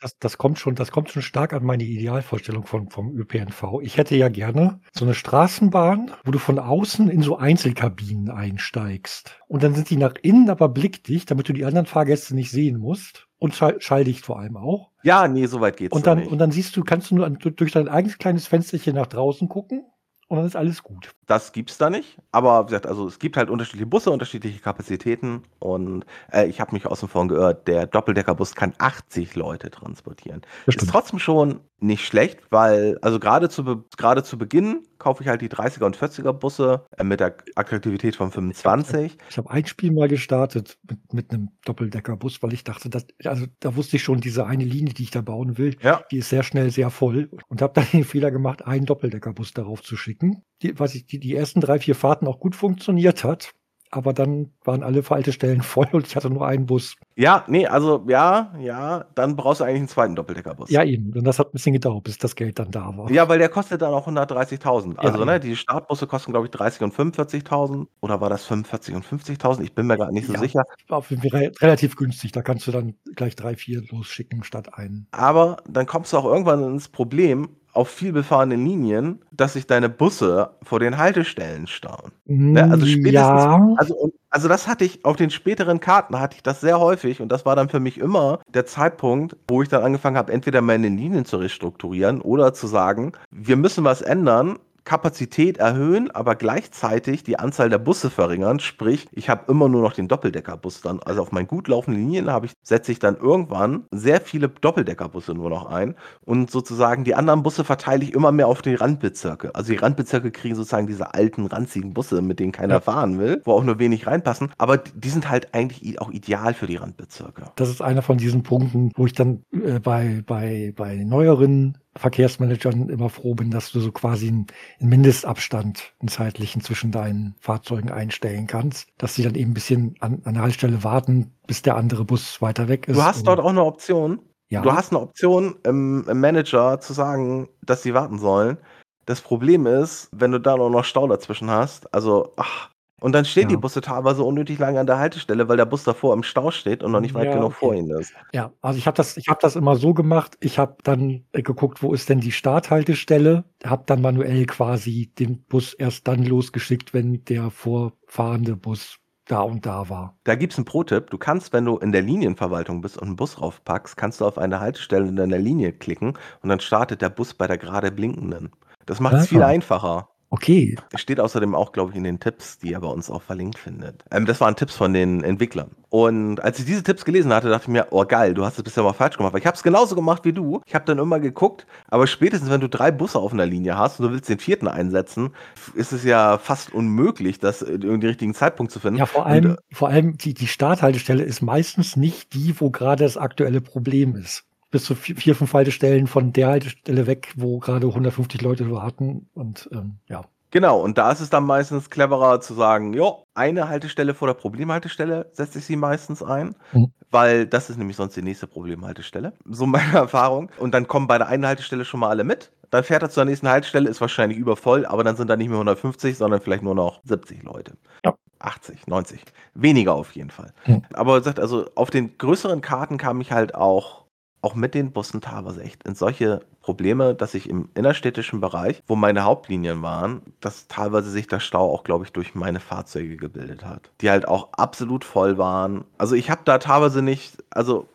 Das, das, kommt schon, das kommt schon stark an meine Idealvorstellung von, vom ÖPNV. Ich hätte ja gerne so eine Straßenbahn, wo du von außen in so Einzelkabinen einsteigst. Und dann sind die nach innen aber blickdicht, damit du die anderen Fahrgäste nicht sehen musst. Und schall, schalldicht vor allem auch. Ja, nee, so weit geht's und dann, nicht. Und dann siehst du, kannst du nur durch dein eigenes kleines Fensterchen nach draußen gucken und dann ist alles gut. Das gibt's da nicht. Aber wie gesagt, also es gibt halt unterschiedliche Busse, unterschiedliche Kapazitäten. Und äh, ich habe mich außen vor gehört, der Doppeldeckerbus kann 80 Leute transportieren. Das ist trotzdem schon nicht schlecht, weil, also gerade zu, gerade zu Beginn kaufe ich halt die 30er und 40er Busse äh, mit der Attraktivität von 25. Ich habe ein Spiel mal gestartet mit, mit einem Doppeldeckerbus, weil ich dachte, dass, also da wusste ich schon, diese eine Linie, die ich da bauen will, ja. die ist sehr schnell sehr voll. Und habe dann den Fehler gemacht, einen Doppeldeckerbus darauf zu schicken. Die, was ich, die, die ersten drei, vier Fahrten auch gut funktioniert hat aber dann waren alle Haltestellen voll und ich hatte nur einen Bus. Ja, nee, also ja, ja, dann brauchst du eigentlich einen zweiten Doppeldeckerbus. Ja, eben. Und das hat ein bisschen gedauert, bis das Geld dann da war. Ja, weil der kostet dann auch 130.000. Also, ja, ne, die Startbusse kosten, glaube ich, 30 und 45.000. Oder war das 45 und 50.000? Ich bin mir gar nicht so ja, sicher. War relativ günstig. Da kannst du dann gleich drei, vier losschicken statt einen. Aber dann kommst du auch irgendwann ins Problem, auf viel befahrenen Linien, dass sich deine Busse vor den Haltestellen stauen. Ne? Also spätestens, ja. also, also das hatte ich auf den späteren Karten hatte ich das sehr häufig und das war dann für mich immer der Zeitpunkt, wo ich dann angefangen habe, entweder meine Linien zu restrukturieren oder zu sagen, wir müssen was ändern, Kapazität erhöhen, aber gleichzeitig die Anzahl der Busse verringern. Sprich, ich habe immer nur noch den Doppeldeckerbus dann. Also auf meinen gut laufenden Linien habe ich, setze ich dann irgendwann sehr viele Doppeldeckerbusse nur noch ein. Und sozusagen die anderen Busse verteile ich immer mehr auf die Randbezirke. Also die Randbezirke kriegen sozusagen diese alten, ranzigen Busse, mit denen keiner ja. fahren will, wo auch nur wenig reinpassen. Aber die sind halt eigentlich auch ideal für die Randbezirke. Das ist einer von diesen Punkten, wo ich dann äh, bei, bei, bei neueren Verkehrsmanagern immer froh bin, dass du so quasi einen, Mindestabstand, einen zeitlichen zwischen deinen Fahrzeugen einstellen kannst, dass sie dann eben ein bisschen an, an der Haltestelle warten, bis der andere Bus weiter weg ist. Du hast dort auch eine Option. Ja. Du hast eine Option im, im Manager zu sagen, dass sie warten sollen. Das Problem ist, wenn du da noch Stau dazwischen hast, also ach, und dann stehen die Busse teilweise unnötig lange an der Haltestelle, weil der Bus davor im Stau steht und noch nicht weit Ja, genug vor ihnen ist. Ja, also ich habe das ich habe das immer so gemacht, ich habe dann, äh, geguckt, wo ist denn die Starthaltestelle, habe dann manuell quasi den Bus erst dann losgeschickt, wenn der vorfahrende Bus da und da war. Da gibt es einen Pro-Tipp. Du kannst, wenn du in der Linienverwaltung bist und einen Bus raufpackst, kannst du auf eine Haltestelle in deiner Linie klicken und dann startet der Bus bei der gerade blinkenden. Das macht es viel einfacher. Okay. Steht außerdem auch, glaube ich, in den Tipps, die ihr bei uns auch verlinkt findet. Ähm, das waren Tipps von den Entwicklern. Und als ich diese Tipps gelesen hatte, dachte ich mir, oh geil, du hast es bisher mal falsch gemacht. Weil ich habe es genauso gemacht wie du. Ich habe dann immer geguckt, aber spätestens, wenn du drei Busse auf einer Linie hast und du willst den vierten einsetzen, ist es ja fast unmöglich, das den richtigen Zeitpunkt zu finden. Ja, vor allem, und, äh, vor allem die, die Starthaltestelle ist meistens nicht die, wo gerade das aktuelle Problem ist bis zu vier, fünf Haltestellen von der Haltestelle weg, wo gerade 150 Leute warten. Und ähm, ja. Genau, und da ist es dann meistens cleverer zu sagen, jo, eine Haltestelle vor der Problemhaltestelle setze ich sie meistens ein, mhm. weil das ist nämlich sonst die nächste Problemhaltestelle. So meine Erfahrung. Und dann kommen bei der einen Haltestelle schon mal alle mit. Dann fährt er zur nächsten Haltestelle, ist wahrscheinlich übervoll, aber dann sind da nicht mehr 150, sondern vielleicht nur noch 70 Leute. Ja. 80, 90. Weniger auf jeden Fall. Mhm. Aber sagt also, auf den größeren Karten kam ich halt auch auch mit den Bussen teilweise echt in solche Probleme, dass ich im innerstädtischen Bereich, wo meine Hauptlinien waren, dass teilweise sich der Stau auch, glaube ich, durch meine Fahrzeuge gebildet hat, die halt auch absolut voll waren. Also ich habe da teilweise nicht, also,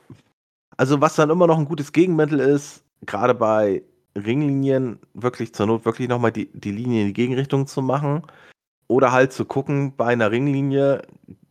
also was dann immer noch ein gutes Gegenmittel ist, gerade bei Ringlinien wirklich zur Not wirklich nochmal die, die Linie in die Gegenrichtung zu machen oder halt zu gucken, bei einer Ringlinie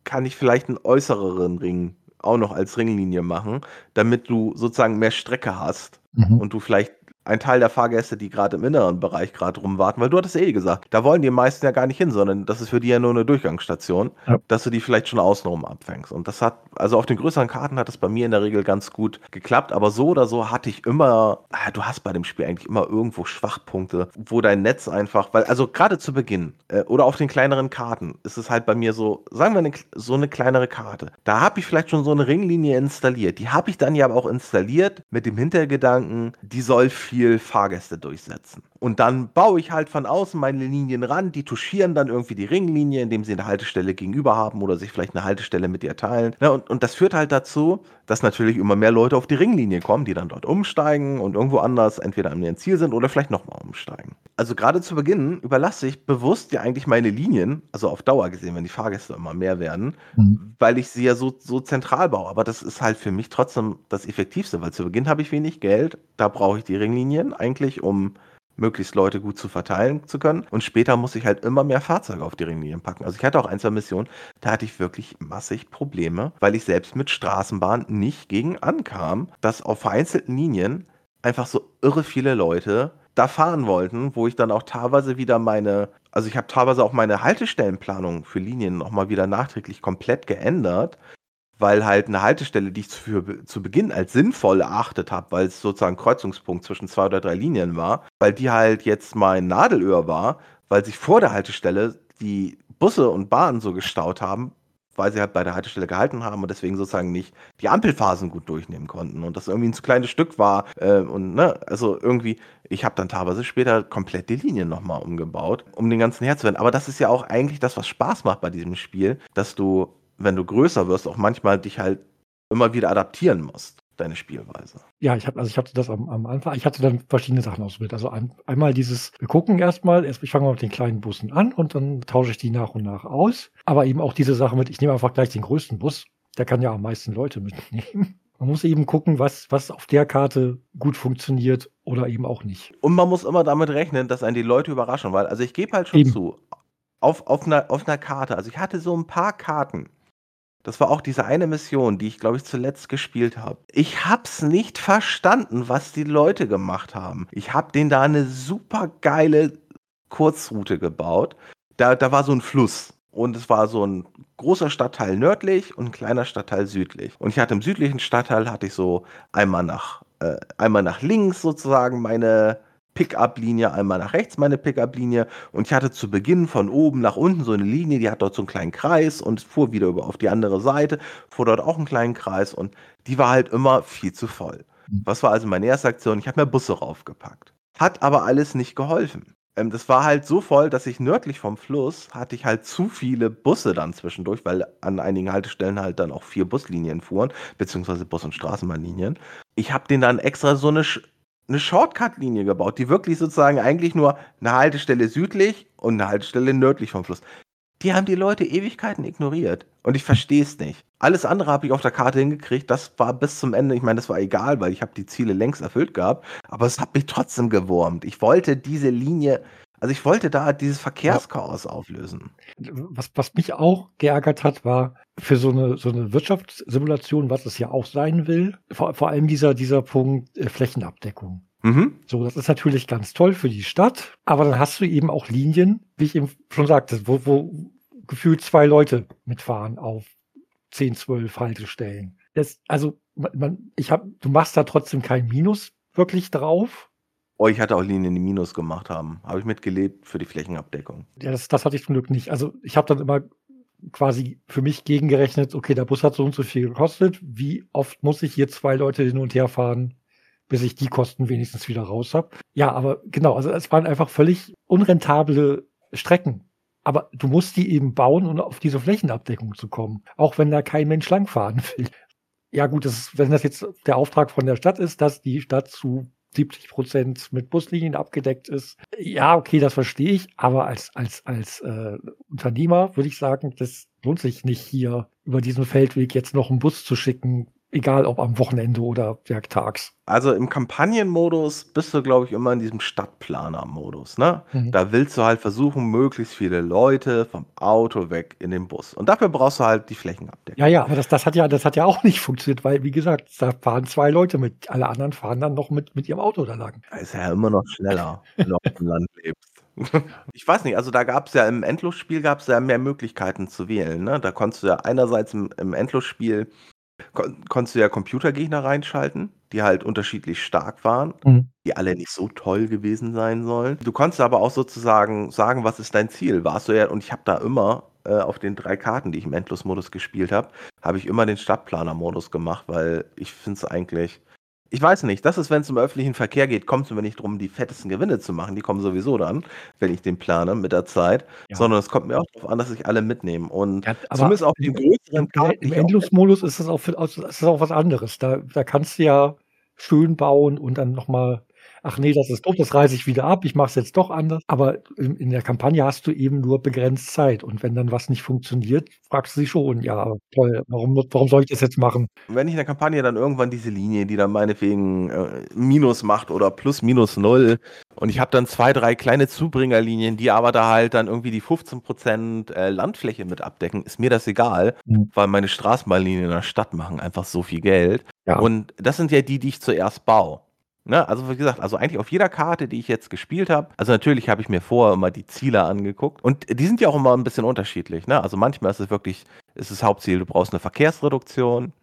kann ich vielleicht einen äußereren Ring auch noch als Ringlinie machen, damit du sozusagen mehr Strecke hast mhm. und du vielleicht ein Teil der Fahrgäste, die gerade im inneren Bereich gerade rumwarten, weil du hattest eh gesagt, da wollen die meisten ja gar nicht hin, sondern das ist für die ja nur eine Durchgangsstation, ja. dass du die vielleicht schon außenrum abfängst. Und das hat, also auf den größeren Karten hat das bei mir in der Regel ganz gut geklappt, aber so oder so hatte ich immer, ah, du hast bei dem Spiel eigentlich immer irgendwo Schwachpunkte, wo dein Netz einfach, weil, also gerade zu Beginn äh, oder auf den kleineren Karten ist es halt bei mir so, sagen wir eine, so eine kleinere Karte, da habe ich vielleicht schon so eine Ringlinie installiert, die habe ich dann ja aber auch installiert mit dem Hintergedanken, die soll viel Fahrgäste durchsetzen. Und dann baue ich halt von außen meine Linien ran, die touchieren dann irgendwie die Ringlinie, indem sie eine Haltestelle gegenüber haben oder sich vielleicht eine Haltestelle mit ihr teilen. Ja, und, und das führt halt dazu, dass natürlich immer mehr Leute auf die Ringlinie kommen, die dann dort umsteigen und irgendwo anders entweder an ihrem Ziel sind oder vielleicht nochmal umsteigen. Also gerade zu Beginn überlasse ich bewusst ja eigentlich meine Linien, also auf Dauer gesehen, wenn die Fahrgäste immer mehr werden, mhm. weil ich sie ja so, so zentral baue. Aber das ist halt für mich trotzdem das Effektivste, weil zu Beginn habe ich wenig Geld, da brauche ich die Ringlinien eigentlich, um möglichst Leute gut zu verteilen zu können. Und später muss ich halt immer mehr Fahrzeuge auf die Ringlinien packen. Also ich hatte auch ein, zwei Missionen, da hatte ich wirklich massig Probleme, weil ich selbst mit Straßenbahn nicht gegen ankam, dass auf vereinzelten Linien einfach so irre viele Leute da fahren wollten, wo ich dann auch teilweise wieder meine, also ich habe teilweise auch meine Haltestellenplanung für Linien nochmal wieder nachträglich komplett geändert, weil halt eine Haltestelle, die ich für, zu Beginn als sinnvoll erachtet habe, weil es sozusagen Kreuzungspunkt zwischen zwei oder drei Linien war, weil die halt jetzt mein Nadelöhr war, weil sich vor der Haltestelle die Busse und Bahnen so gestaut haben, weil sie halt bei der Haltestelle gehalten haben und deswegen sozusagen nicht die Ampelphasen gut durchnehmen konnten und das irgendwie ein zu kleines Stück war äh, und ne, also irgendwie, ich habe dann teilweise später komplett die Linien nochmal umgebaut, um den ganzen herzuwenden. Aber das ist ja auch eigentlich das, was Spaß macht bei diesem Spiel, dass du wenn du größer wirst, auch manchmal dich halt immer wieder adaptieren musst, deine Spielweise. Ja, ich habe also ich hatte das am, am, Anfang, ich hatte dann verschiedene Sachen ausprobiert. Also ein, einmal dieses, wir gucken erstmal, erst, ich fange mal mit den kleinen Bussen an und dann tausche ich die nach und nach aus. Aber eben auch diese Sache mit, ich nehme einfach gleich den größten Bus, der kann ja am meisten Leute mitnehmen. Man muss eben gucken, was, was auf der Karte gut funktioniert, oder eben auch nicht. Und man muss immer damit rechnen, dass einen die Leute überraschen, weil, also ich gebe halt schon Eben. zu, auf, auf, einer, auf einer Karte, also ich hatte so ein paar Karten. Das war auch diese eine Mission, die ich, glaube ich, zuletzt gespielt habe. Ich hab's nicht verstanden, was die Leute gemacht haben. Ich hab denen da eine super geile Kurzroute gebaut. Da, da war so ein Fluss. Und es war so ein großer Stadtteil nördlich und ein kleiner Stadtteil südlich. Und ich hatte im südlichen Stadtteil hatte ich so einmal nach, äh, einmal nach links sozusagen meine Pickup-Linie, einmal nach rechts meine Pickup-Linie. Und ich hatte zu Beginn von oben nach unten so eine Linie, die hat dort so einen kleinen Kreis und fuhr wieder über auf die andere Seite, fuhr dort auch einen kleinen Kreis und die war halt immer viel zu voll. Mhm. Was war also meine erste Aktion? Ich habe mir Busse raufgepackt. Hat aber alles nicht geholfen. Ähm, das war halt so voll, dass ich nördlich vom Fluss hatte ich halt zu viele Busse dann zwischendurch, weil an einigen Haltestellen halt dann auch vier Buslinien fuhren, beziehungsweise Bus- und Straßenbahnlinien. Ich habe den dann extra so eine, eine Shortcut-Linie gebaut, die wirklich sozusagen eigentlich nur eine Haltestelle südlich und eine Haltestelle nördlich vom Fluss. Die haben die Leute Ewigkeiten ignoriert. Und ich verstehe es nicht. Alles andere habe ich auf der Karte hingekriegt. Das war bis zum Ende, ich meine, das war egal, weil ich habe die Ziele längst erfüllt gehabt. Aber es hat mich trotzdem gewurmt. Ich wollte diese Linie, also ich wollte da dieses Verkehrschaos auflösen. Was, was mich auch geärgert hat, war für so eine, so eine Wirtschaftssimulation, was es ja auch sein will, vor, vor allem dieser, dieser Punkt äh, Flächenabdeckung. Mhm. So, das ist natürlich ganz toll für die Stadt, aber dann hast du eben auch Linien, wie ich eben schon sagte, wo, wo gefühlt zwei Leute mitfahren auf 10, 12 Haltestellen. Das, also, man, ich hab, du machst da trotzdem kein Minus wirklich drauf. Oh, ich hatte auch Linien, die Minus gemacht haben. Habe ich mitgelebt für die Flächenabdeckung. Ja, das, das hatte ich zum Glück nicht. Also, ich habe dann immer quasi für mich gegengerechnet, okay, der Bus hat so und so viel gekostet. Wie oft muss ich hier zwei Leute hin und her fahren, bis ich die Kosten wenigstens wieder raus habe? Ja, aber genau, also es waren einfach völlig unrentable Strecken. Aber du musst die eben bauen, um auf diese Flächenabdeckung zu kommen. Auch wenn da kein Mensch langfahren will. Ja, gut, das wenn das jetzt der Auftrag von der Stadt ist, dass die Stadt zu 70 Prozent mit Buslinien abgedeckt ist. Ja, okay, das verstehe ich, aber als, als, als äh, Unternehmer würde ich sagen, das lohnt sich nicht hier über diesen Feldweg jetzt noch einen Bus zu schicken, egal ob am Wochenende oder werktags. Also im Kampagnenmodus bist du, glaube ich, immer in diesem Stadtplaner-Modus. Ne? Mhm. Da willst du halt versuchen, möglichst viele Leute vom Auto weg in den Bus. Und dafür brauchst du halt die Flächenabdeckung. Ja, ja, aber das, das hat ja, das hat ja auch nicht funktioniert, weil, wie gesagt, da fahren zwei Leute mit, alle anderen fahren dann noch mit, mit ihrem Auto da lang. Da ist ja immer noch schneller, wenn du auf dem Land lebst. Ich weiß nicht, also da gab es ja im Endlosspiel gab es ja mehr Möglichkeiten zu wählen. Ne? Da konntest du ja einerseits im, im Endlosspiel kon konntest du ja Computergegner reinschalten, die halt unterschiedlich stark waren, Mhm. die alle nicht so toll gewesen sein sollen. Du konntest aber auch sozusagen sagen, was ist dein Ziel? Warst du ja, und ich habe da immer äh, auf den drei Karten, die ich im Endlosmodus gespielt habe, habe ich immer den Stadtplaner-Modus gemacht, weil ich finde es eigentlich. Ich weiß nicht, das ist, wenn es um öffentlichen Verkehr geht, kommt es mir nicht darum, die fettesten Gewinne zu machen. Die kommen sowieso dann, wenn ich den plane mit der Zeit. Ja. Sondern es kommt mir auch darauf an, dass ich alle mitnehme. Und Ja, zumindest den im, größeren die im auch- Endlosmodus ist das auch, für, ist das auch was anderes. Da, da kannst du ja schön bauen und dann nochmal, ach nee, das ist doof, das reiße ich wieder ab, ich mache es jetzt doch anders. Aber in, in der Kampagne hast du eben nur begrenzt Zeit. Und wenn dann was nicht funktioniert, fragst du dich schon, ja, toll, warum, warum soll ich das jetzt machen? wenn ich in der Kampagne dann irgendwann diese Linie, die dann meinetwegen äh, Minus macht oder plus minus null und ich habe dann zwei, drei kleine Zubringerlinien, die aber da halt dann irgendwie die 15% äh, Landfläche mit abdecken, ist mir das egal, Mhm. weil meine Straßenbahnlinien in der Stadt machen einfach so viel Geld. Ja. Und das sind ja die, die ich zuerst baue. Ne? Also wie gesagt, also eigentlich auf jeder Karte, die ich jetzt gespielt habe, also natürlich habe ich mir vorher immer die Ziele angeguckt und die sind ja auch immer ein bisschen unterschiedlich. Ne? Also manchmal ist es wirklich, ist das Hauptziel, du brauchst eine Verkehrsreduktion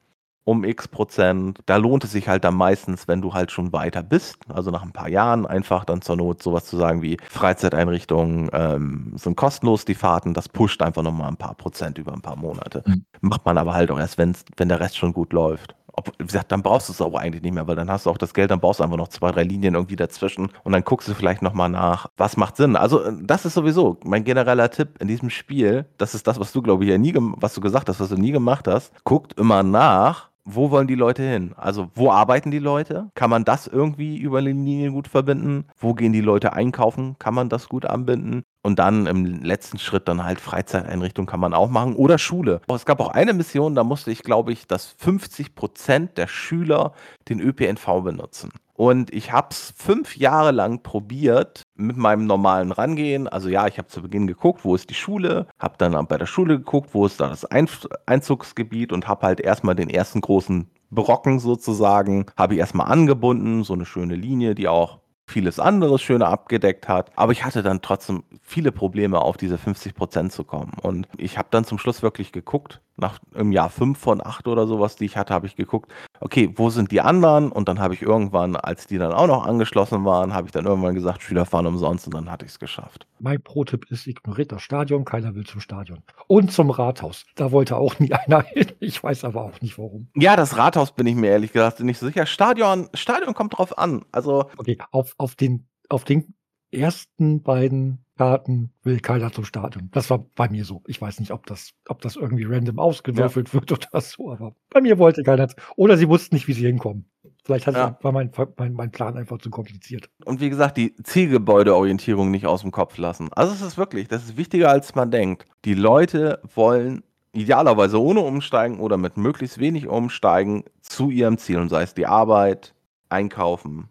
um x Prozent. Da lohnt es sich halt dann meistens, wenn du halt schon weiter bist, also nach ein paar Jahren einfach dann zur Not sowas zu sagen wie Freizeiteinrichtungen ähm, sind kostenlos, die Fahrten, das pusht einfach nochmal ein paar Prozent über ein paar Monate. Mhm. Macht man aber halt auch erst, wenn's, wenn der Rest schon gut läuft. Ob, wie gesagt, dann brauchst du es aber eigentlich nicht mehr, weil dann hast du auch das Geld, dann baust du einfach noch zwei, drei Linien irgendwie dazwischen und dann guckst du vielleicht nochmal nach, was macht Sinn. Also äh, das ist sowieso mein genereller Tipp in diesem Spiel. Das ist das, was du, glaube ich, ja nie, was du gesagt hast, was du nie gemacht hast. Guckt immer nach, wo wollen die Leute hin? Also, wo arbeiten die Leute? Kann man das irgendwie über die Linie gut verbinden? Wo gehen die Leute einkaufen? Kann man das gut anbinden? Und dann im letzten Schritt dann halt Freizeiteinrichtung kann man auch machen oder Schule. Es gab auch eine Mission, da musste ich, glaube ich, dass 50 Prozent der Schüler den ÖPNV benutzen. Und ich habe es fünf Jahre lang probiert mit meinem normalen Rangehen. Also ja, ich habe zu Beginn geguckt, wo ist die Schule, habe dann bei der Schule geguckt, wo ist da das Einzugsgebiet und habe halt erstmal den ersten großen Brocken sozusagen, habe ich erstmal angebunden, so eine schöne Linie, die auch vieles anderes schöner abgedeckt hat. Aber ich hatte dann trotzdem viele Probleme, auf diese 50 Prozent zu kommen. Und ich habe dann zum Schluss wirklich geguckt, nach im Jahr 5 von 8 oder sowas, die ich hatte, habe ich geguckt, okay, wo sind die anderen? Und dann habe ich irgendwann, als die dann auch noch angeschlossen waren, habe ich dann irgendwann gesagt, Schüler fahren umsonst und dann hatte ich es geschafft. Mein Pro-Tipp ist, ignoriert das Stadion, keiner will zum Stadion. Und zum Rathaus. Da wollte auch nie einer hin. Ich weiß aber auch nicht warum. Ja, das Rathaus bin ich mir ehrlich gesagt nicht so sicher. Stadion, Stadion kommt drauf an. Also. Okay, auf, auf den, auf den ersten beiden Karten will keiner zum Stadion. Das war bei mir so. Ich weiß nicht, ob das, ob das irgendwie random ausgewürfelt ja. wird oder so, aber bei mir wollte keiner. Oder sie wussten nicht, wie sie hinkommen. Vielleicht ja. war mein, mein, mein Plan einfach zu kompliziert. Und wie gesagt, die Zielgebäudeorientierung nicht aus dem Kopf lassen. Also es ist wirklich, das ist wichtiger, als man denkt. Die Leute wollen idealerweise ohne umsteigen oder mit möglichst wenig umsteigen zu ihrem Ziel. Und sei es die Arbeit, Einkaufen,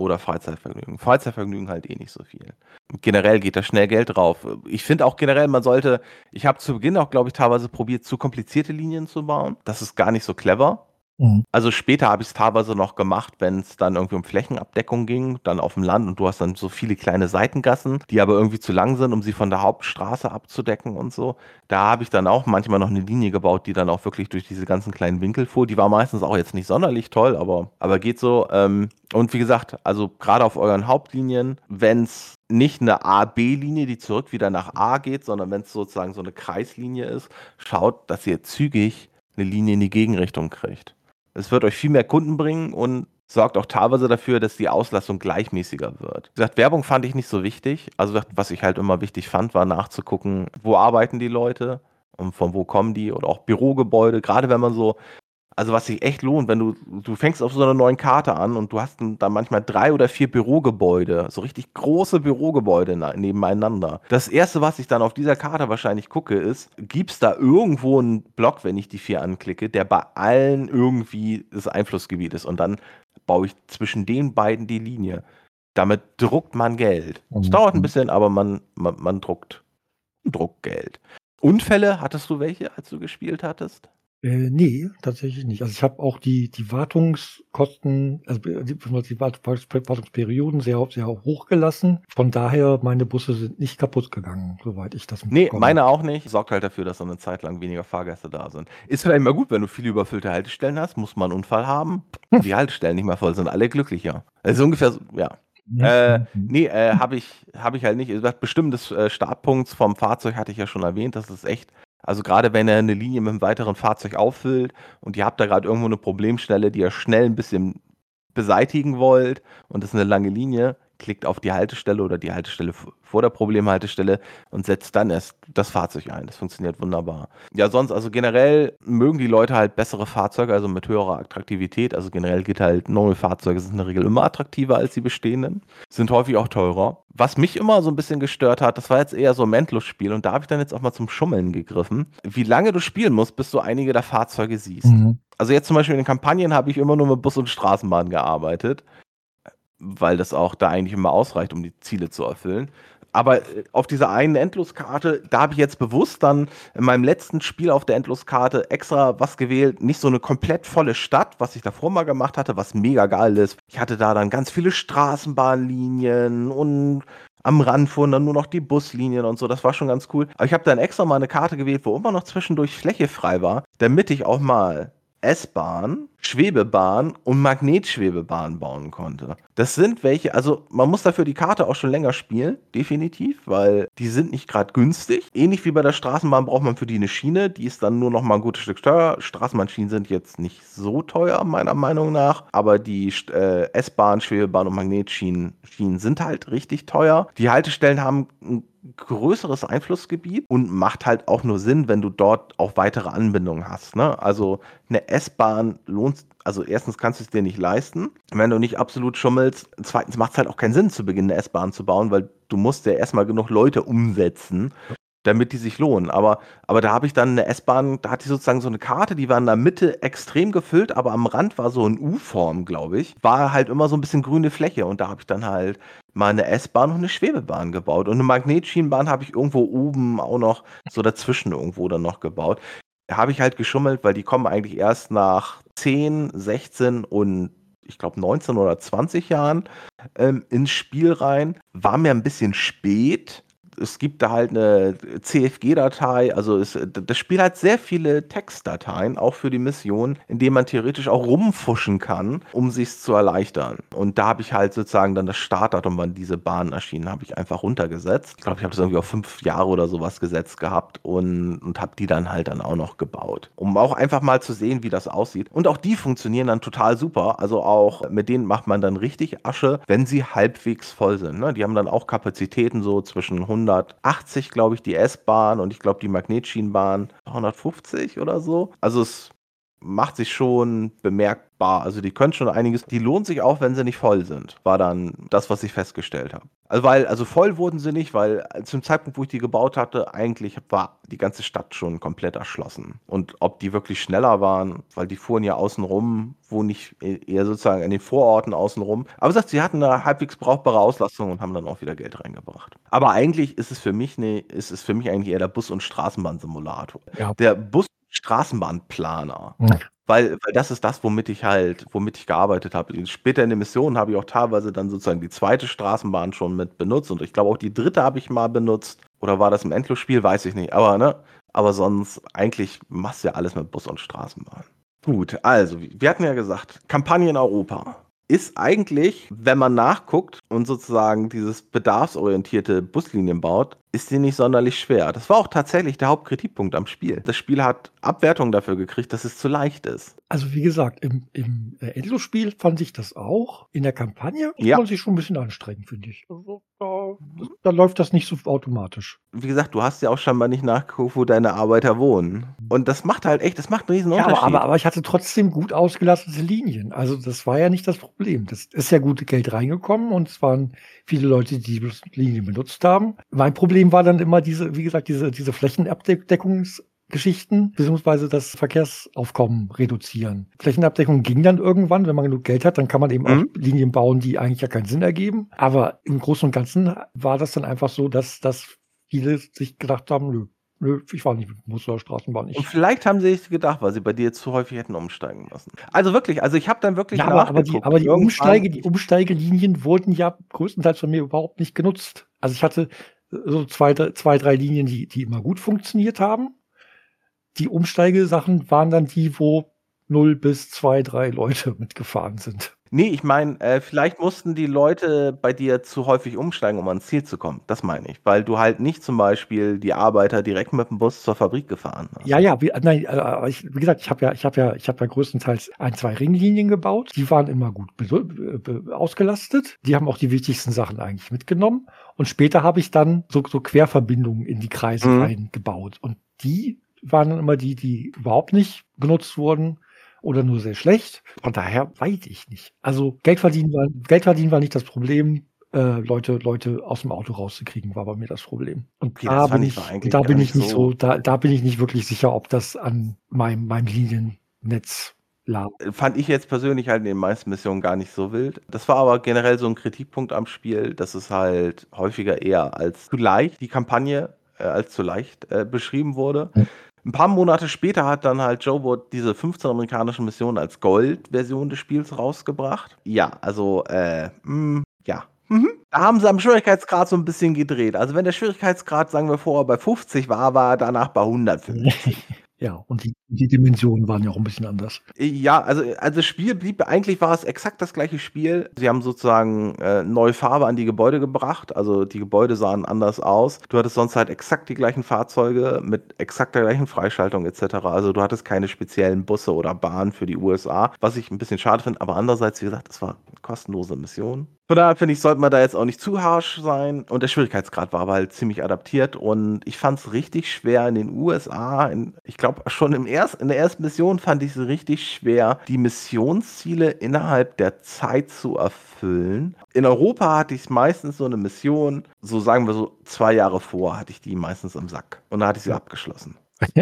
oder Freizeitvergnügen. Freizeitvergnügen halt eh nicht so viel. Generell geht da schnell Geld drauf. Ich finde auch generell, man sollte, ich habe zu Beginn auch, glaube ich, teilweise probiert, zu komplizierte Linien zu bauen. Das ist gar nicht so clever. Mhm. Also später habe ich es teilweise noch gemacht, wenn es dann irgendwie um Flächenabdeckung ging, dann auf dem Land und du hast dann so viele kleine Seitengassen, die aber irgendwie zu lang sind, um sie von der Hauptstraße abzudecken und so. Da habe ich dann auch manchmal noch eine Linie gebaut, die dann auch wirklich durch diese ganzen kleinen Winkel fuhr. Die war meistens auch jetzt nicht sonderlich toll, aber, aber geht so. Ähm, und wie gesagt, also gerade auf euren Hauptlinien, wenn es nicht eine A-B-Linie, die zurück wieder nach A geht, sondern wenn es sozusagen so eine Kreislinie ist, schaut, dass ihr zügig eine Linie in die Gegenrichtung kriegt. Es wird euch viel mehr Kunden bringen und sorgt auch teilweise dafür, dass die Auslastung gleichmäßiger wird. Wie gesagt, Werbung fand ich nicht so wichtig. Also was ich halt immer wichtig fand, war nachzugucken, wo arbeiten die Leute und von wo kommen die oder auch Bürogebäude. Gerade wenn man so also was sich echt lohnt, wenn du, du fängst auf so einer neuen Karte an und du hast dann manchmal drei oder vier Bürogebäude, so richtig große Bürogebäude nebeneinander. Das erste, was ich dann auf dieser Karte wahrscheinlich gucke, ist, gibt es da irgendwo einen Block, wenn ich die vier anklicke, der bei allen irgendwie das Einflussgebiet ist und dann baue ich zwischen den beiden die Linie. Damit druckt man Geld. Es mhm. dauert ein bisschen, aber man, man, man druckt, druckt Geld. Unfälle hattest du welche, als du gespielt hattest? Äh, ne, tatsächlich nicht. Also, ich habe auch die die Wartungskosten, also, die die Wart Wartungsperioden sehr sehr hoch gelassen. Von daher, meine Busse sind nicht kaputt gegangen, soweit ich das Ne, meine auch nicht. Sorgt halt dafür, dass dann 'ne Zeit lang weniger Fahrgäste da sind. Ist vielleicht mal gut, wenn du viele überfüllte Haltestellen hast, muss man 'n Unfall haben. Die Haltestellen nicht mehr voll sind, alle glücklicher. Also, ungefähr so ja. Äh, mhm. ne, äh, habe ich habe ich halt nicht. Bestimmen des, äh, Startpunkts vom Fahrzeug hatte ich ja schon erwähnt. Das ist echt also gerade wenn er eine Linie mit einem weiteren Fahrzeug auffüllt und ihr habt da gerade irgendwo eine Problemstelle, die ihr schnell ein bisschen beseitigen wollt und das ist eine lange Linie, klickt auf die Haltestelle oder die Haltestelle vor der Problemhaltestelle und setzt dann erst das Fahrzeug ein. Das funktioniert wunderbar. Ja, sonst, also generell mögen die Leute halt bessere Fahrzeuge, also mit höherer Attraktivität. Also generell geht halt neue Fahrzeuge sind in der Regel immer attraktiver als die bestehenden, sind häufig auch teurer. Was mich immer so ein bisschen gestört hat, das war jetzt eher so ein Endlosspiel und da habe ich dann jetzt auch mal zum Schummeln gegriffen, wie lange du spielen musst, bis du einige der Fahrzeuge siehst. Mhm. Also jetzt zum Beispiel in den Kampagnen habe ich immer nur mit Bus und Straßenbahn gearbeitet weil das auch da eigentlich immer ausreicht, um die Ziele zu erfüllen. Aber äh, auf dieser einen Endloskarte, da habe ich jetzt bewusst dann in meinem letzten Spiel auf der Endloskarte extra was gewählt. Nicht so eine komplett volle Stadt, was ich davor mal gemacht hatte, was mega geil ist. Ich hatte da dann ganz viele Straßenbahnlinien und am Rand fuhren dann nur noch die Buslinien und so. Das war schon ganz cool. Aber ich habe dann extra mal eine Karte gewählt, wo immer noch zwischendurch Fläche frei war, damit ich auch mal S-Bahn, Schwebebahn und Magnetschwebebahn bauen konnte. Das sind welche, also man muss dafür die Karte auch schon länger spielen, definitiv, weil die sind nicht gerade günstig. Ähnlich wie bei der Straßenbahn braucht man für die eine Schiene, die ist dann nur noch mal ein gutes Stück teuer. Straßenbahnschienen sind jetzt nicht so teuer, meiner Meinung nach, aber die äh, S-Bahn, Schwebebahn und Magnetschienen Schienen sind halt richtig teuer. Die Haltestellen haben einen größeres Einflussgebiet und macht halt auch nur Sinn, wenn du dort auch weitere Anbindungen hast. Ne? Also eine S-Bahn lohnt, also erstens kannst du es dir nicht leisten, wenn du nicht absolut schummelst. Zweitens macht es halt auch keinen Sinn, zu Beginn eine S-Bahn zu bauen, weil du musst ja erstmal genug Leute umsetzen, damit die sich lohnen. Aber, aber da habe ich dann eine S-Bahn, da hatte ich sozusagen so eine Karte, die war in der Mitte extrem gefüllt, aber am Rand war so ein U-Form, glaube ich. War halt immer so ein bisschen grüne Fläche und da habe ich dann halt mal eine S-Bahn und eine Schwebebahn gebaut. Und eine Magnetschienenbahn habe ich irgendwo oben auch noch so dazwischen irgendwo dann noch gebaut. Da habe ich halt geschummelt, weil die kommen eigentlich erst nach 10, 16 und ich glaube 19 oder 20 Jahren ähm, ins Spiel rein. War mir ein bisschen spät es gibt da halt eine CFG-Datei, also es, das Spiel hat sehr viele Textdateien, auch für die Mission, in denen man theoretisch auch rumfuschen kann, um sich zu erleichtern. Und da habe ich halt sozusagen dann das Startdatum, wann diese Bahnen erschienen, habe ich einfach runtergesetzt. Ich glaube, ich habe das irgendwie auf fünf Jahre oder sowas gesetzt gehabt und, und habe die dann halt dann auch noch gebaut. Um auch einfach mal zu sehen, wie das aussieht. Und auch die funktionieren dann total super. Also auch mit denen macht man dann richtig Asche, wenn sie halbwegs voll sind. Ne? Die haben dann auch Kapazitäten so zwischen 100 180, glaube ich, die S-Bahn und ich glaube die Magnetschienenbahn 150 oder so. Also es macht sich schon bemerkbar. Also die können schon einiges. Die lohnt sich auch, wenn sie nicht voll sind. War dann das, was ich festgestellt habe. Also weil, also voll wurden sie nicht, weil zum Zeitpunkt, wo ich die gebaut hatte, eigentlich war die ganze Stadt schon komplett erschlossen. Und ob die wirklich schneller waren, weil die fuhren ja außen rum, wo nicht eher sozusagen in den Vororten außen rum. Aber sagt, sie hatten eine halbwegs brauchbare Auslastung und haben dann auch wieder Geld reingebracht. Aber eigentlich ist es für mich ne, ist es für mich eigentlich eher der Bus- und Straßenbahnsimulator. Ja. Der Bus Straßenbahnplaner. Weil, weil das ist das, womit ich halt, womit ich gearbeitet habe. Später in der Mission habe ich auch teilweise dann sozusagen die zweite Straßenbahn schon mit benutzt und ich glaube auch die dritte habe ich mal benutzt. Oder war das im Endlosspiel? Weiß ich nicht. Aber, ne? Aber sonst, eigentlich machst du ja alles mit Bus und Straßenbahn. Gut, also, wir hatten ja gesagt, Kampagne in Europa ist eigentlich, wenn man nachguckt und sozusagen dieses bedarfsorientierte Buslinien baut, ist die nicht sonderlich schwer. Das war auch tatsächlich der Hauptkritikpunkt am Spiel. Das Spiel hat Abwertung dafür gekriegt, dass es zu leicht ist. Also wie gesagt, im, im Endlos-Spiel fand ich das auch. In der Kampagne ja. man sich schon ein bisschen anstrengen, finde ich. Also, da, da, läuft das nicht so automatisch. Wie gesagt, du hast ja auch scheinbar nicht nachgeguckt, wo deine Arbeiter wohnen. Und das macht halt echt, das macht einen riesen Unterschied. Ja, aber, aber, aber ich hatte trotzdem gut ausgelastete Linien. Also das war ja nicht das Problem. Das ist ja gute Geld reingekommen und es waren viele Leute, die die Linien benutzt haben. Mein Problem war dann immer diese, wie gesagt, diese, diese Flächenabdeckungs Geschichten, beziehungsweise das Verkehrsaufkommen reduzieren. Flächenabdeckung ging dann irgendwann, wenn man genug Geld hat, dann kann man eben mhm. auch Linien bauen, die eigentlich ja keinen Sinn ergeben. Aber im Großen und Ganzen war das dann einfach so, dass, dass viele sich gedacht haben, nö, Nö, ich war nicht mit Bus oder Straßenbahn. Ich und vielleicht haben sie sich gedacht, weil sie bei dir zu häufig hätten umsteigen müssen. Also wirklich, also ich habe dann wirklich ja, aber, aber die, aber die, Umsteige, die Umsteigelinien wurden ja größtenteils von mir überhaupt nicht genutzt. Also ich hatte so zwei, zwei drei Linien, die, die immer gut funktioniert haben. Die Umsteigesachen waren dann die, wo null bis zwei, drei Leute mitgefahren sind. Nee, ich meine, äh, vielleicht mussten die Leute bei dir zu häufig umsteigen, um ans Ziel zu kommen. Das meine ich. Weil du halt nicht zum Beispiel die Arbeiter direkt mit dem Bus zur Fabrik gefahren hast. Ja, ja, wie, nein, äh, ich, wie gesagt, ich habe ja, ich habe ja, ich habe ja größtenteils ein, zwei Ringlinien gebaut. Die waren immer gut ausgelastet. Die haben auch die wichtigsten Sachen eigentlich mitgenommen. Und später habe ich dann so, so Querverbindungen in die Kreise mhm. reingebaut. Und die waren dann immer die, die überhaupt nicht genutzt wurden oder nur sehr schlecht. Von daher weiß ich nicht. Also Geld verdienen war, Geld verdienen war nicht das Problem. Äh, Leute, Leute aus dem Auto rauszukriegen, war bei mir das Problem. Und okay, da bin ich, da bin ich nicht so, so, da, da bin ich nicht wirklich sicher, ob das an meinem, meinem Liniennetz lag. Fand ich jetzt persönlich halt in den meisten Missionen gar nicht so wild. Das war aber generell so ein Kritikpunkt am Spiel, dass es halt häufiger eher als zu leicht die Kampagne äh, als zu leicht äh, beschrieben wurde. Hm. Ein paar Monate später hat dann halt Joe Wood diese 15 amerikanischen Missionen als Gold-Version des Spiels rausgebracht. Ja, also, äh, mh, ja. Mhm. Da haben sie am Schwierigkeitsgrad so ein bisschen gedreht. Also, wenn der Schwierigkeitsgrad, sagen wir vorher, bei 50 war, war er danach bei 150. Ja, und die, Die Dimensionen waren ja auch ein bisschen anders. Ja, also, also das Spiel blieb, eigentlich war es exakt das gleiche Spiel. Sie haben sozusagen äh, neue Farbe an die Gebäude gebracht. Also die Gebäude sahen anders aus. Du hattest sonst halt exakt die gleichen Fahrzeuge mit exakt der gleichen Freischaltung etc. Also du hattest keine speziellen Busse oder Bahnen für die USA, was ich ein bisschen schade finde. Aber andererseits, wie gesagt, es war kostenlose Mission. Von daher finde ich, sollte man da jetzt auch nicht zu harsch sein. Und der Schwierigkeitsgrad war aber halt ziemlich adaptiert. Und ich fand es richtig schwer in den USA. In, ich glaube, schon im erst, in der ersten Mission fand ich es richtig schwer, die Missionsziele innerhalb der Zeit zu erfüllen. In Europa hatte ich meistens so eine Mission, so sagen wir so zwei Jahre vor, hatte ich die meistens im Sack. Und da hatte ich sie abgeschlossen.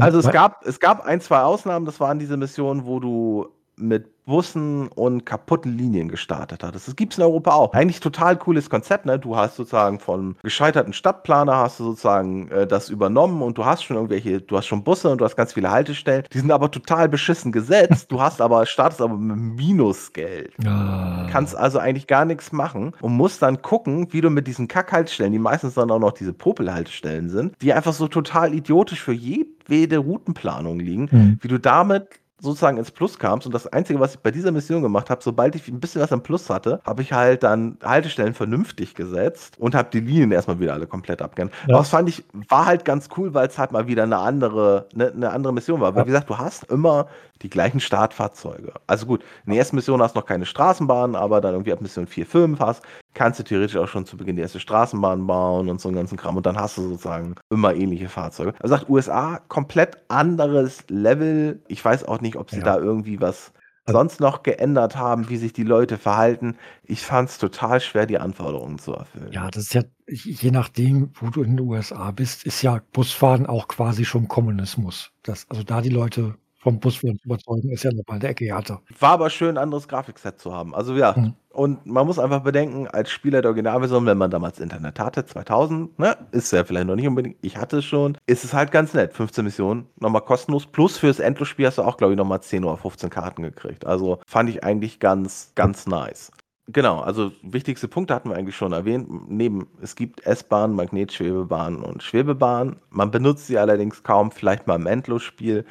also es gab, es gab ein, zwei Ausnahmen. Das waren diese Missionen, wo du mit Bussen und kaputten Linien gestartet hat. Das gibt es in Europa auch. Eigentlich total cooles Konzept. Ne? Du hast sozusagen von gescheiterten Stadtplaner hast du sozusagen äh, das übernommen und du hast schon irgendwelche, du hast schon Busse und du hast ganz viele Haltestellen. Die sind aber total beschissen gesetzt. Du hast aber, startest aber mit Minusgeld. Ah. Kannst also eigentlich gar nichts machen und musst dann gucken, wie du mit diesen Kackhaltestellen, die meistens dann auch noch diese Popelhaltestellen sind, die einfach so total idiotisch für jede Routenplanung liegen, mhm. wie du damit sozusagen ins Plus kamst. Und das Einzige, was ich bei dieser Mission gemacht habe, sobald ich ein bisschen was am Plus hatte, habe ich halt dann Haltestellen vernünftig gesetzt und habe die Linien erstmal wieder alle komplett abgegangen. Ja. das fand ich, war halt ganz cool, weil es halt mal wieder eine andere, eine, eine andere Mission war. Weil, wie gesagt, du hast immer die gleichen Startfahrzeuge. Also gut, in der ersten Mission hast du noch keine Straßenbahn, aber dann irgendwie ab Mission 4, 5 hast, kannst du theoretisch auch schon zu Beginn die erste Straßenbahn bauen und so einen ganzen Kram und dann hast du sozusagen immer ähnliche Fahrzeuge. Also sagt USA komplett anderes Level. Ich weiß auch nicht, ob sie ja. da irgendwie was also sonst noch geändert haben, wie sich die Leute verhalten. Ich fand es total schwer, die Anforderungen zu erfüllen. Ja, das ist ja, je nachdem, wo du in den USA bist, ist ja Busfahren auch quasi schon Kommunismus. Das, also da die Leute vom zu überzeugen, ist ja nochmal der Ecke härter. War aber schön, ein anderes Grafikset zu haben. Also ja, mhm. und man muss einfach bedenken, als Spieler der Originalversion, wenn man damals Internet hatte, 2000, ne, ist ja vielleicht noch nicht unbedingt, ich hatte es schon, ist es halt ganz nett. 15 Missionen, nochmal kostenlos. Plus fürs Endlosspiel hast du auch, glaube ich, nochmal 10 oder 15 Karten gekriegt. Also fand ich eigentlich ganz, ganz nice. Genau, also wichtigste Punkte hatten wir eigentlich schon erwähnt. Neben, es gibt S-Bahn, Magnetschwebebahn und Schwebebahn. Man benutzt sie allerdings kaum, vielleicht mal im Endlosspiel.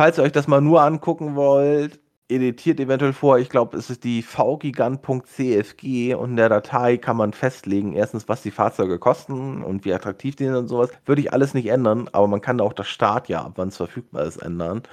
Falls ihr euch das mal nur angucken wollt, editiert eventuell vor. Ich glaube, es ist die vgigant.cfg und in der Datei kann man festlegen, erstens, was die Fahrzeuge kosten und wie attraktiv die sind und sowas. Würde ich alles nicht ändern, aber man kann auch das Startjahr, ab wann es verfügbar ist, ändern.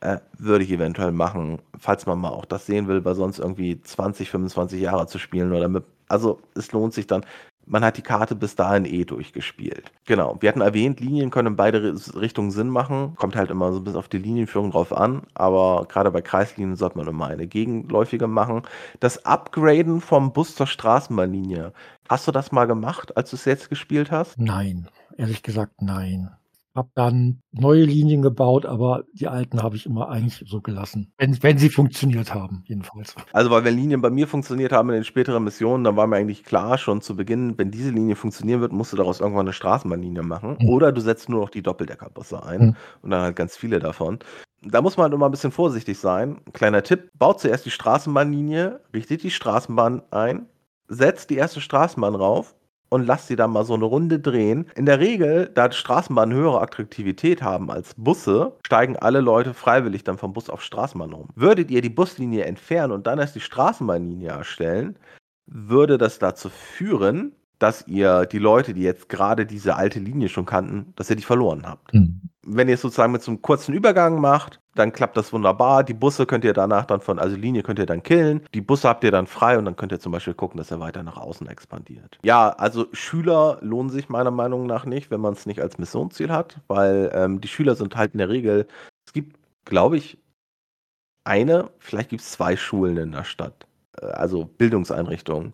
Äh, würde ich eventuell machen, falls man mal auch das sehen will, weil sonst irgendwie 20, 25 Jahre zu spielen oder mit. Also es lohnt sich dann man hat die Karte bis dahin eh durchgespielt. Genau. Wir hatten erwähnt, Linien können in beide Richtungen Sinn machen. Kommt halt immer so bis auf die Linienführung drauf an. Aber gerade bei Kreislinien sollte man immer eine gegenläufige machen. Das Upgraden vom Bus zur Straßenbahnlinie. Hast du das mal gemacht, als du es jetzt gespielt hast? Nein. Ehrlich gesagt, nein habe dann neue Linien gebaut, aber die alten habe ich immer eigentlich so gelassen. Wenn, wenn sie funktioniert haben, jedenfalls. Also, weil wenn Linien bei mir funktioniert haben in den späteren Missionen, dann war mir eigentlich klar schon zu Beginn, wenn diese Linie funktionieren wird, musst du daraus irgendwann eine Straßenbahnlinie machen. Mhm. Oder du setzt nur noch die Doppeldeckerbusse ein mhm. und dann halt ganz viele davon. Da muss man halt immer ein bisschen vorsichtig sein. Kleiner Tipp: Baut zuerst die Straßenbahnlinie, richtet die Straßenbahn ein, setzt die erste Straßenbahn rauf und lass sie dann mal so eine Runde drehen. In der Regel, da Straßenbahnen höhere Attraktivität haben als Busse, steigen alle Leute freiwillig dann vom Bus auf Straßenbahn um. Würdet ihr die Buslinie entfernen und dann erst die Straßenbahnlinie erstellen, würde das dazu führen, dass ihr die Leute, die jetzt gerade diese alte Linie schon kannten, dass ihr die verloren habt. Mhm. Wenn ihr es sozusagen mit so einem kurzen Übergang macht, dann klappt das wunderbar. Die Busse könnt ihr danach dann von, also Linie könnt ihr dann killen. Die Busse habt ihr dann frei und dann könnt ihr zum Beispiel gucken, dass er weiter nach außen expandiert. Ja, also Schüler lohnen sich meiner Meinung nach nicht, wenn man es nicht als Missionsziel hat, weil ähm, die Schüler sind halt in der Regel, es gibt, glaube ich, eine, vielleicht gibt es zwei Schulen in der Stadt, äh, also Bildungseinrichtungen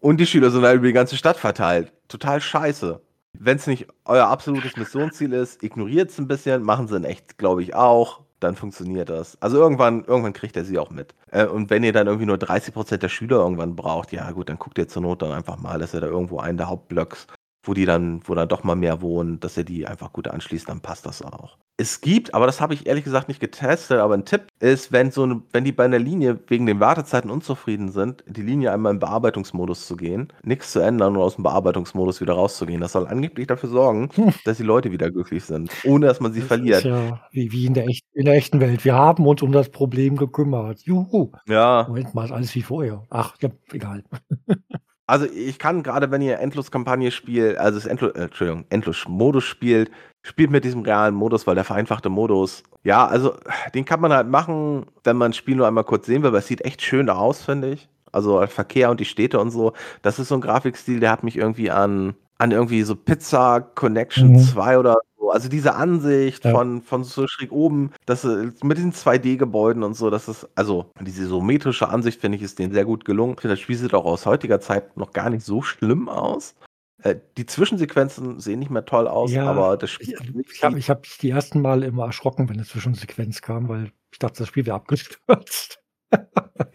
und die Schüler sind halt über die ganze Stadt verteilt. Total scheiße. Wenn es nicht euer absolutes Missionsziel ist, ignoriert es ein bisschen, machen sie in echt, glaube ich, auch. Dann funktioniert das. Also irgendwann, irgendwann kriegt er sie auch mit. Äh, und wenn ihr dann irgendwie nur 30% der Schüler irgendwann braucht, ja gut, dann guckt ihr zur Not dann einfach mal, dass ihr da irgendwo einen der Hauptblocks, wo die dann, wo dann doch mal mehr wohnen, dass ihr die einfach gut anschließt, dann passt das auch. Es gibt, aber das habe ich ehrlich gesagt nicht getestet, aber ein Tipp ist, wenn so eine, wenn die bei einer Linie wegen den Wartezeiten unzufrieden sind, die Linie einmal im Bearbeitungsmodus zu gehen, nichts zu ändern und aus dem Bearbeitungsmodus wieder rauszugehen. Das soll angeblich dafür sorgen, hm. dass die Leute wieder glücklich sind, ohne dass man sie das verliert. Ja wie, wie in, der echt, in der echten Welt. Wir haben uns um das Problem gekümmert. Juhu. Ja. Moment mal, alles wie vorher. Ach, ja, egal. Also ich kann gerade, wenn ihr Endlos-Kampagne spielt, also das Endlos, äh, Entschuldigung, Endlos-Modus spielt, spielt mit diesem realen Modus, weil der vereinfachte Modus, ja, also den kann man halt machen, wenn man das Spiel nur einmal kurz sehen will, weil es sieht echt schön aus, finde ich. Also Verkehr und die Städte und so. Das ist so ein Grafikstil, der hat mich irgendwie an, an irgendwie so Pizza Connection mhm. 2 oder also diese Ansicht ja. von, von so schräg oben, das mit den 2D-Gebäuden und so, das ist, also diese isometrische Ansicht, finde ich, ist denen sehr gut gelungen. Ich finde, das Spiel sieht auch aus heutiger Zeit noch gar nicht so schlimm aus. Äh, die Zwischensequenzen sehen nicht mehr toll aus, ja, aber das Spiel. Ich, ich habe mich hab die ersten Mal immer erschrocken, wenn eine Zwischensequenz kam, weil ich dachte, das Spiel wäre abgestürzt.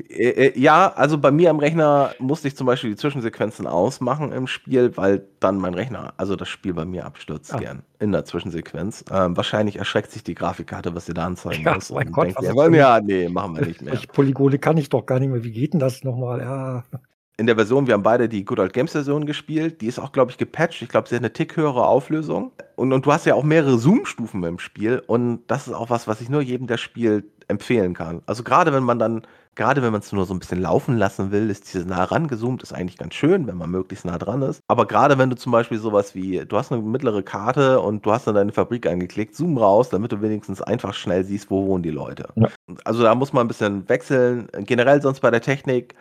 Äh, äh, ja, also bei mir am Rechner musste ich zum Beispiel die Zwischensequenzen ausmachen im Spiel, weil dann mein Rechner, also das Spiel bei mir abstürzt ah. gern in der Zwischensequenz. Ähm, wahrscheinlich erschreckt sich die Grafikkarte, was sie da anzeigen ja, muss. Mein Gott, denkt, ja, ja, nee, machen wir nicht mehr. Ich Polygone kann ich doch gar nicht mehr. Wie geht denn das nochmal? Ja. In der Version, wir haben beide die Good Old Games Version gespielt. Die ist auch, glaube ich, gepatcht. Ich glaube, sie hat eine tick höhere Auflösung. Und, und du hast ja auch mehrere Zoom-Stufen im Spiel. Und das ist auch was, was ich nur jedem, der spielt, empfehlen kann. Also gerade wenn man dann Gerade wenn man es nur so ein bisschen laufen lassen will, ist dieses nah rangezoomt, ist eigentlich ganz schön, wenn man möglichst nah dran ist. Aber gerade wenn du zum Beispiel sowas wie, du hast eine mittlere Karte und du hast dann deine Fabrik angeklickt, zoom raus, damit du wenigstens einfach schnell siehst, wo wohnen die Leute. Ja. Also da muss man ein bisschen wechseln. Generell sonst bei der Technik,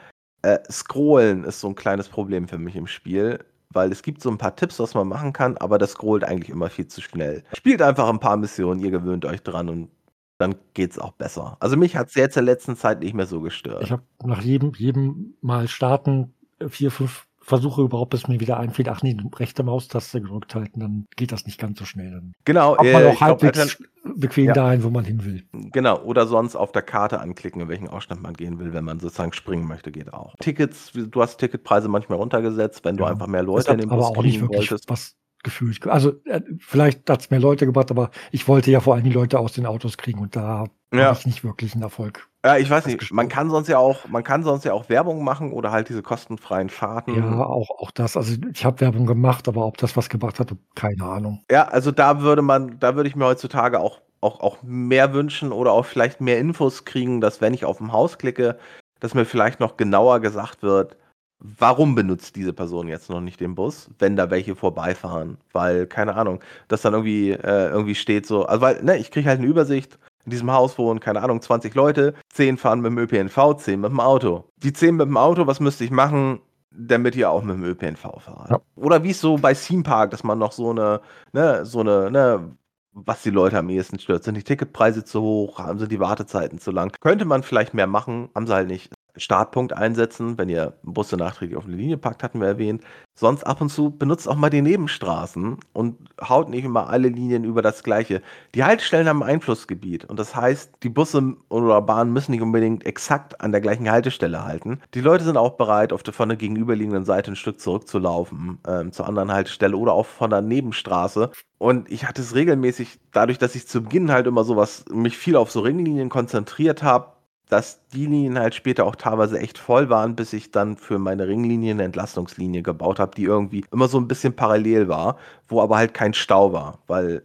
äh, Scrollen ist so ein kleines Problem für mich im Spiel weil es gibt so ein paar Tipps, was man machen kann, aber das scrollt eigentlich immer viel zu schnell. Spielt einfach ein paar Missionen, ihr gewöhnt euch dran und dann geht es auch besser. Also mich hat es jetzt in der letzten Zeit nicht mehr so gestört. Ich habe nach jedem, jedem Mal starten vier, fünf Versuche überhaupt, bis mir wieder einfällt, ach nee, rechte Maustaste gedrückt halten, dann geht das nicht ganz so schnell. Dann genau. Kommt man äh, auch halbwegs glaub, bequem ja. dahin, wo man hin will. Genau, oder sonst auf der Karte anklicken, in welchen Ausschnitt man gehen will, wenn man sozusagen springen möchte, geht auch. Tickets, du hast Ticketpreise manchmal runtergesetzt, wenn ja. du einfach mehr Leute in den Bus aber auch nicht wirklich wolltest. was gefühlt. Also äh, vielleicht hat es mehr Leute gebracht, aber ich wollte ja vor allem die Leute aus den Autos kriegen und da ja. habe ich nicht wirklich einen Erfolg. Ja, ich weiß nicht. Man kann sonst ja auch, man kann sonst ja auch Werbung machen oder halt diese kostenfreien Fahrten. Ja, auch, auch das. Also ich habe Werbung gemacht, aber ob das was gebracht hat, keine Ahnung. Ja, also da würde man, da würde ich mir heutzutage auch, auch, auch mehr wünschen oder auch vielleicht mehr Infos kriegen, dass wenn ich auf dem Haus klicke, dass mir vielleicht noch genauer gesagt wird, warum benutzt diese Person jetzt noch nicht den Bus, wenn da welche vorbeifahren? Weil, keine Ahnung, dass dann irgendwie, äh, irgendwie steht so, also weil, ne, ich kriege halt eine Übersicht, in diesem Haus wohnen, keine Ahnung, 20 Leute, 10 fahren mit dem ÖPNV, 10 mit dem Auto. Die 10 mit dem Auto, was müsste ich machen, damit ihr auch mit dem ÖPNV fahrt? Ja. Oder wie es so bei Theme Park, dass man noch so eine, ne, so eine, ne, was die Leute am ehesten stört. Sind die Ticketpreise zu hoch? Haben sie die Wartezeiten zu lang? Könnte man vielleicht mehr machen, haben sie halt nicht. Startpunkt einsetzen, wenn ihr Busse nachträglich auf eine Linie packt, hatten wir erwähnt. Sonst ab und zu benutzt auch mal die Nebenstraßen und haut nicht immer alle Linien über das gleiche. Die Haltestellen haben ein Einflussgebiet und das heißt, die Busse oder Bahnen müssen nicht unbedingt exakt an der gleichen Haltestelle halten. Die Leute sind auch bereit, auf der von der gegenüberliegenden Seite ein Stück zurückzulaufen ähm, zur anderen Haltestelle oder auch von der Nebenstraße. Und ich hatte es regelmäßig, dadurch, dass ich zu Beginn halt immer sowas, mich viel auf so Ringlinien konzentriert habe, dass die Linien halt später auch teilweise echt voll waren, bis ich dann für meine Ringlinien eine Entlastungslinie gebaut habe, die irgendwie immer so ein bisschen parallel war, wo aber halt kein Stau war, weil,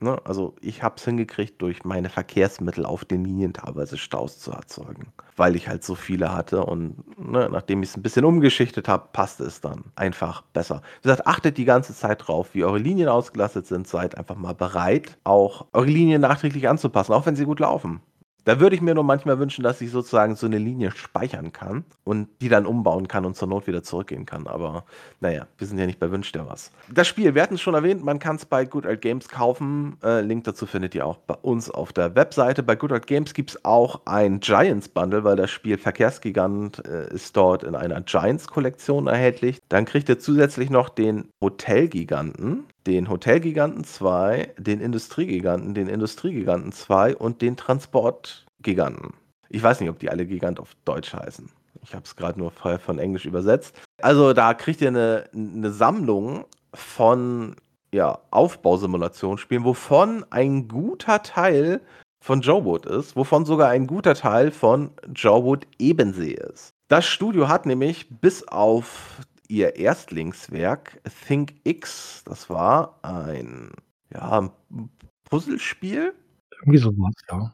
ne, also ich habe es hingekriegt, durch meine Verkehrsmittel auf den Linien teilweise Staus zu erzeugen, weil ich halt so viele hatte und ne, nachdem ich es ein bisschen umgeschichtet habe, passte es dann einfach besser. Wie gesagt, achtet die ganze Zeit drauf, wie eure Linien ausgelastet sind, seid einfach mal bereit, auch eure Linien nachträglich anzupassen, auch wenn sie gut laufen. Da würde ich mir nur manchmal wünschen, dass ich sozusagen so eine Linie speichern kann und die dann umbauen kann und zur Not wieder zurückgehen kann. Aber naja, wir sind ja nicht bei Wünsch dir was. Das Spiel, wir hatten es schon erwähnt, man kann es bei Good Old Games kaufen. Äh, Link dazu findet ihr auch bei uns auf der Webseite. Bei Good Old Games gibt es auch ein Giants Bundle, weil das Spiel Verkehrsgigant äh, ist dort in einer Giants-Kollektion erhältlich. Dann kriegt ihr zusätzlich noch den Hotelgiganten den Hotelgiganten 2, den Industriegiganten, den Industriegiganten 2 und den Transportgiganten. Ich weiß nicht, ob die alle Gigant auf Deutsch heißen. Ich habe es gerade nur von Englisch übersetzt. Also da kriegt ihr eine, eine Sammlung von ja, Aufbausimulation spielen, wovon ein guter Teil von Joe Wood ist, wovon sogar ein guter Teil von Joe Wood Ebensee ist. Das Studio hat nämlich bis auf ihr Erstlingswerk Think X, das war ein ja, Puzzlespiel. Irgendwie sowas, ja.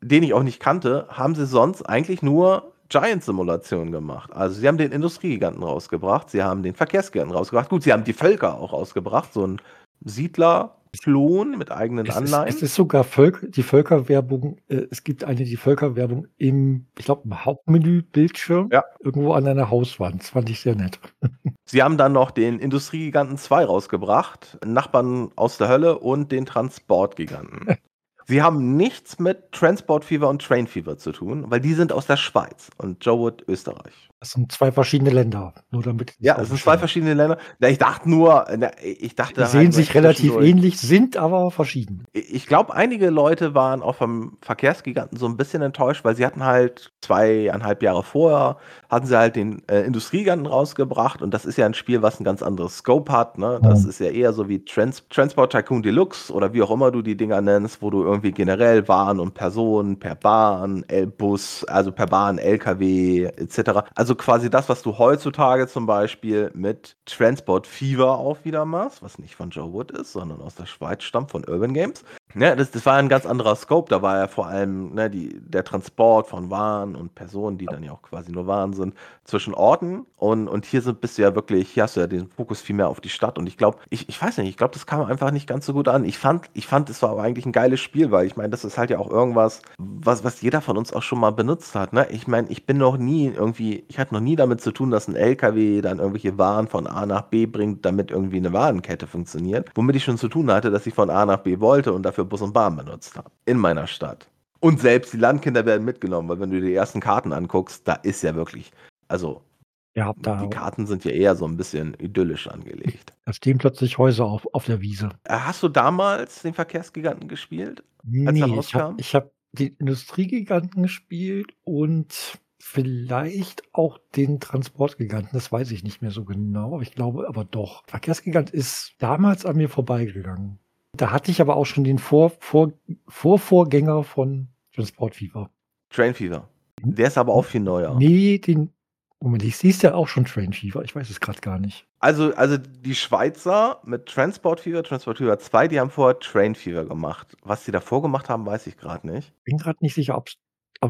Den ich auch nicht kannte, haben sie sonst eigentlich nur Giant-Simulationen gemacht. Also sie haben den Industriegiganten rausgebracht, sie haben den Verkehrsgiganten rausgebracht. Gut, sie haben die Völker auch rausgebracht, so ein Siedler, Klon mit eigenen Es Anleihen. Ist, es ist sogar Völk, die Völkerwerbung, äh, es gibt eine, die Völkerwerbung im, ich glaube, im Hauptmenü-Bildschirm, ja. irgendwo an einer Hauswand. Das fand ich sehr nett. Sie haben dann noch den Industriegiganten 2 rausgebracht, Nachbarn aus der Hölle und den Transportgiganten. Sie haben nichts mit Transport Fever und Train Fever zu tun, weil die sind aus der Schweiz und Joe Wood Österreich. Das sind zwei verschiedene Länder, nur damit. Ja, es sind zwei verschiedene Länder. Na, ich dachte nur, na, ich dachte. Die halt sehen sich relativ ähnlich, sind aber verschieden. Ich glaube, einige Leute waren auch vom Verkehrsgiganten so ein bisschen enttäuscht, weil sie hatten halt zweieinhalb Jahre vorher, hatten sie halt den äh, Industriegiganten rausgebracht und das ist ja ein Spiel, was ein ganz anderes Scope hat. Ne? Das Mhm. ist ja eher so wie Trans Transport Tycoon Deluxe oder wie auch immer du die Dinger nennst, wo du irgendwie generell Waren und Personen per Bahn, L Bus, also per Bahn, LKW etc. Also quasi das, was du heutzutage zum Beispiel mit Transport Fever auch wieder machst, was nicht von Joe Wood ist, sondern aus der Schweiz stammt, von Urban Games. Ja, das, das war ein ganz anderer Scope. Da war ja vor allem ne, die, der Transport von Waren und Personen, die dann ja auch quasi nur Waren sind, zwischen Orten. Und, und hier sind, bist du ja wirklich, hier hast du ja den Fokus viel mehr auf die Stadt. Und ich glaube, ich, ich weiß nicht, ich glaube, das kam einfach nicht ganz so gut an. Ich fand, ich fand, es war aber eigentlich ein geiles Spiel, weil ich meine, das ist halt ja auch irgendwas, was, was jeder von uns auch schon mal benutzt hat. Ne? Ich meine, ich bin noch nie irgendwie, ich hatte noch nie damit zu tun, dass ein LKW dann irgendwelche Waren von A nach B bringt, damit irgendwie eine Warenkette funktioniert. Womit ich schon zu tun hatte, dass ich von A nach B wollte und dafür Bus und Bahn benutzt habe. In meiner Stadt. Und selbst die Landkinder werden mitgenommen, weil wenn du dir die ersten Karten anguckst, da ist ja wirklich, also da, die Karten sind ja eher so ein bisschen idyllisch angelegt. da stehen plötzlich Häuser auf, auf der Wiese. Äh, Hast du damals den Verkehrsgiganten gespielt? Als er Nee, ich rauskam? habe ich hab den Industriegiganten gespielt und vielleicht auch den Transportgiganten. Das weiß ich nicht mehr so genau, aber ich glaube aber doch. Verkehrsgigant ist damals an mir vorbeigegangen. Da hatte ich aber auch schon den Vor Vor Vorvorgänger von Transport Fever. Train Fever. Der ist aber auch viel neuer. Nee, den. Moment, ich sehe es ja auch schon Train Fever. Ich weiß es gerade gar nicht. Also, also die Schweizer mit Transport Fever, Transport Fever 2, die haben vorher Train Fever gemacht. Was die davor gemacht haben, weiß ich gerade nicht. Bin gerade nicht sicher, ob,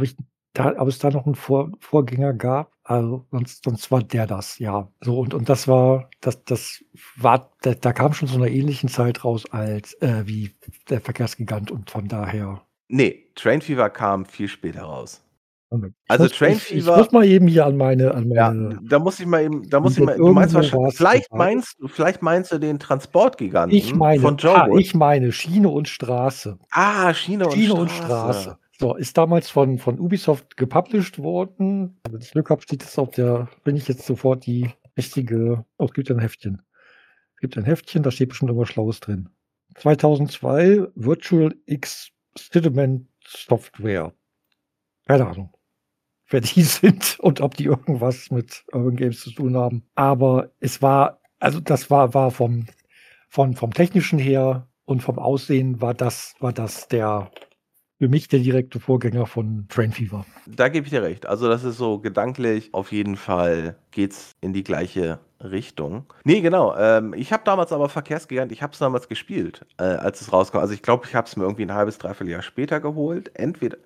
ich da, ob es da noch einen Vor Vorgänger gab. Also sonst, sonst war der das, ja. So, und, und das war, das, das war, da, da kam schon so einer ähnlichen Zeit raus als äh, wie der Verkehrsgigant und von daher. Nee, Train Fever kam viel später raus. Ich Also muss, Train ich, ich Fever- muss mal eben hier an meine, an Ja, meine. da muss ich mal eben, da muss ich mal, du meinst wahrscheinlich, vielleicht dabei- meinst du, vielleicht meinst du den Transportgiganten Ich meine, von Joe ah, ich meine Schiene und Straße. ah, Schiene und Schiene Straße. und Straße. So, ist damals von, von Ubisoft gepublished worden. Wenn ich Glück habe, steht das auf der, wenn ich jetzt sofort die richtige, oh, es gibt ein Heftchen. Es gibt ein Heftchen, da steht bestimmt irgendwas Schlaues drin. 2002 Virtual Settlement Software. Keine Ahnung, wer die sind und ob die irgendwas mit Urban Games zu tun haben. Aber es war, also das war, war vom, von, vom technischen her und vom Aussehen war das, war das der, für mich der direkte Vorgänger von Train Fever. Da gebe ich dir recht. Also das ist so gedanklich, auf jeden Fall geht's in die gleiche Richtung. Nee, genau. Ähm, ich habe damals aber Verkehrsgigant, ich habe es damals gespielt, äh, als es rauskam. Also ich glaube, ich habe es mir irgendwie ein halbes, dreiviertel Jahr später geholt. Entweder,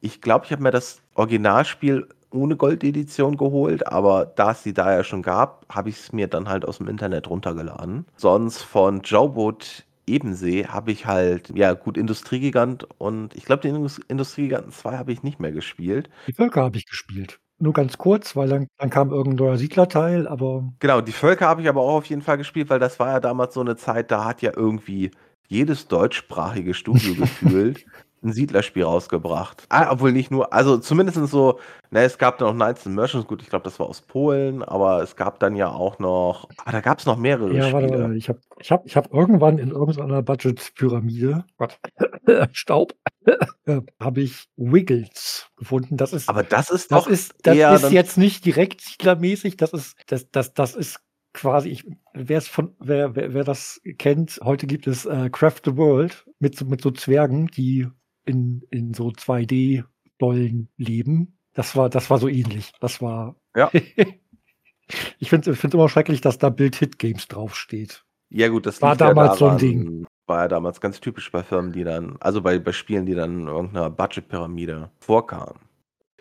ich glaube, ich habe mir das Originalspiel ohne Goldedition geholt, aber da es die da ja schon gab, habe ich es mir dann halt aus dem Internet runtergeladen. Sonst von Joe Wood Ebensee habe ich halt, ja gut, Industriegigant und ich glaube, den Indus- Industriegiganten 2 habe ich nicht mehr gespielt. Die Völker habe ich gespielt. Nur ganz kurz, weil dann, dann kam irgendein neuer Siedlerteil, aber Genau, die Völker habe ich aber auch auf jeden Fall gespielt, weil das war ja damals so eine Zeit, da hat ja irgendwie jedes deutschsprachige Studio gefühlt ein Siedlerspiel rausgebracht. Ah, obwohl nicht nur, also zumindest so, ne, es gab dann noch Knights and Merchants, gut, ich glaube, das war aus Polen, aber es gab dann ja auch noch, aber da gab es noch mehrere ja, warte, Spiele. warte, ich habe ich hab, ich hab irgendwann in irgendeiner Budget-Pyramide, Gott, Staub, äh, habe ich Wiggles gefunden. Das ist, Aber das ist das doch ist, das ist jetzt nicht direkt siedlermäßig, das ist, das, das, das ist quasi, ich, wer es von, wer, wer, wer das kennt, heute gibt es äh, Craft the World mit, mit so Zwergen, die in, in so 2D-Dollen leben. Das war, das war so ähnlich. Das war. Ja. ich finde es immer schrecklich, dass da Build Hit Games draufsteht. Ja, gut, das War liegt ja damals so ein daran- Ding. War ja damals ganz typisch bei Firmen, die dann, also bei, bei Spielen, die dann in irgendeiner Budgetpyramide vorkamen.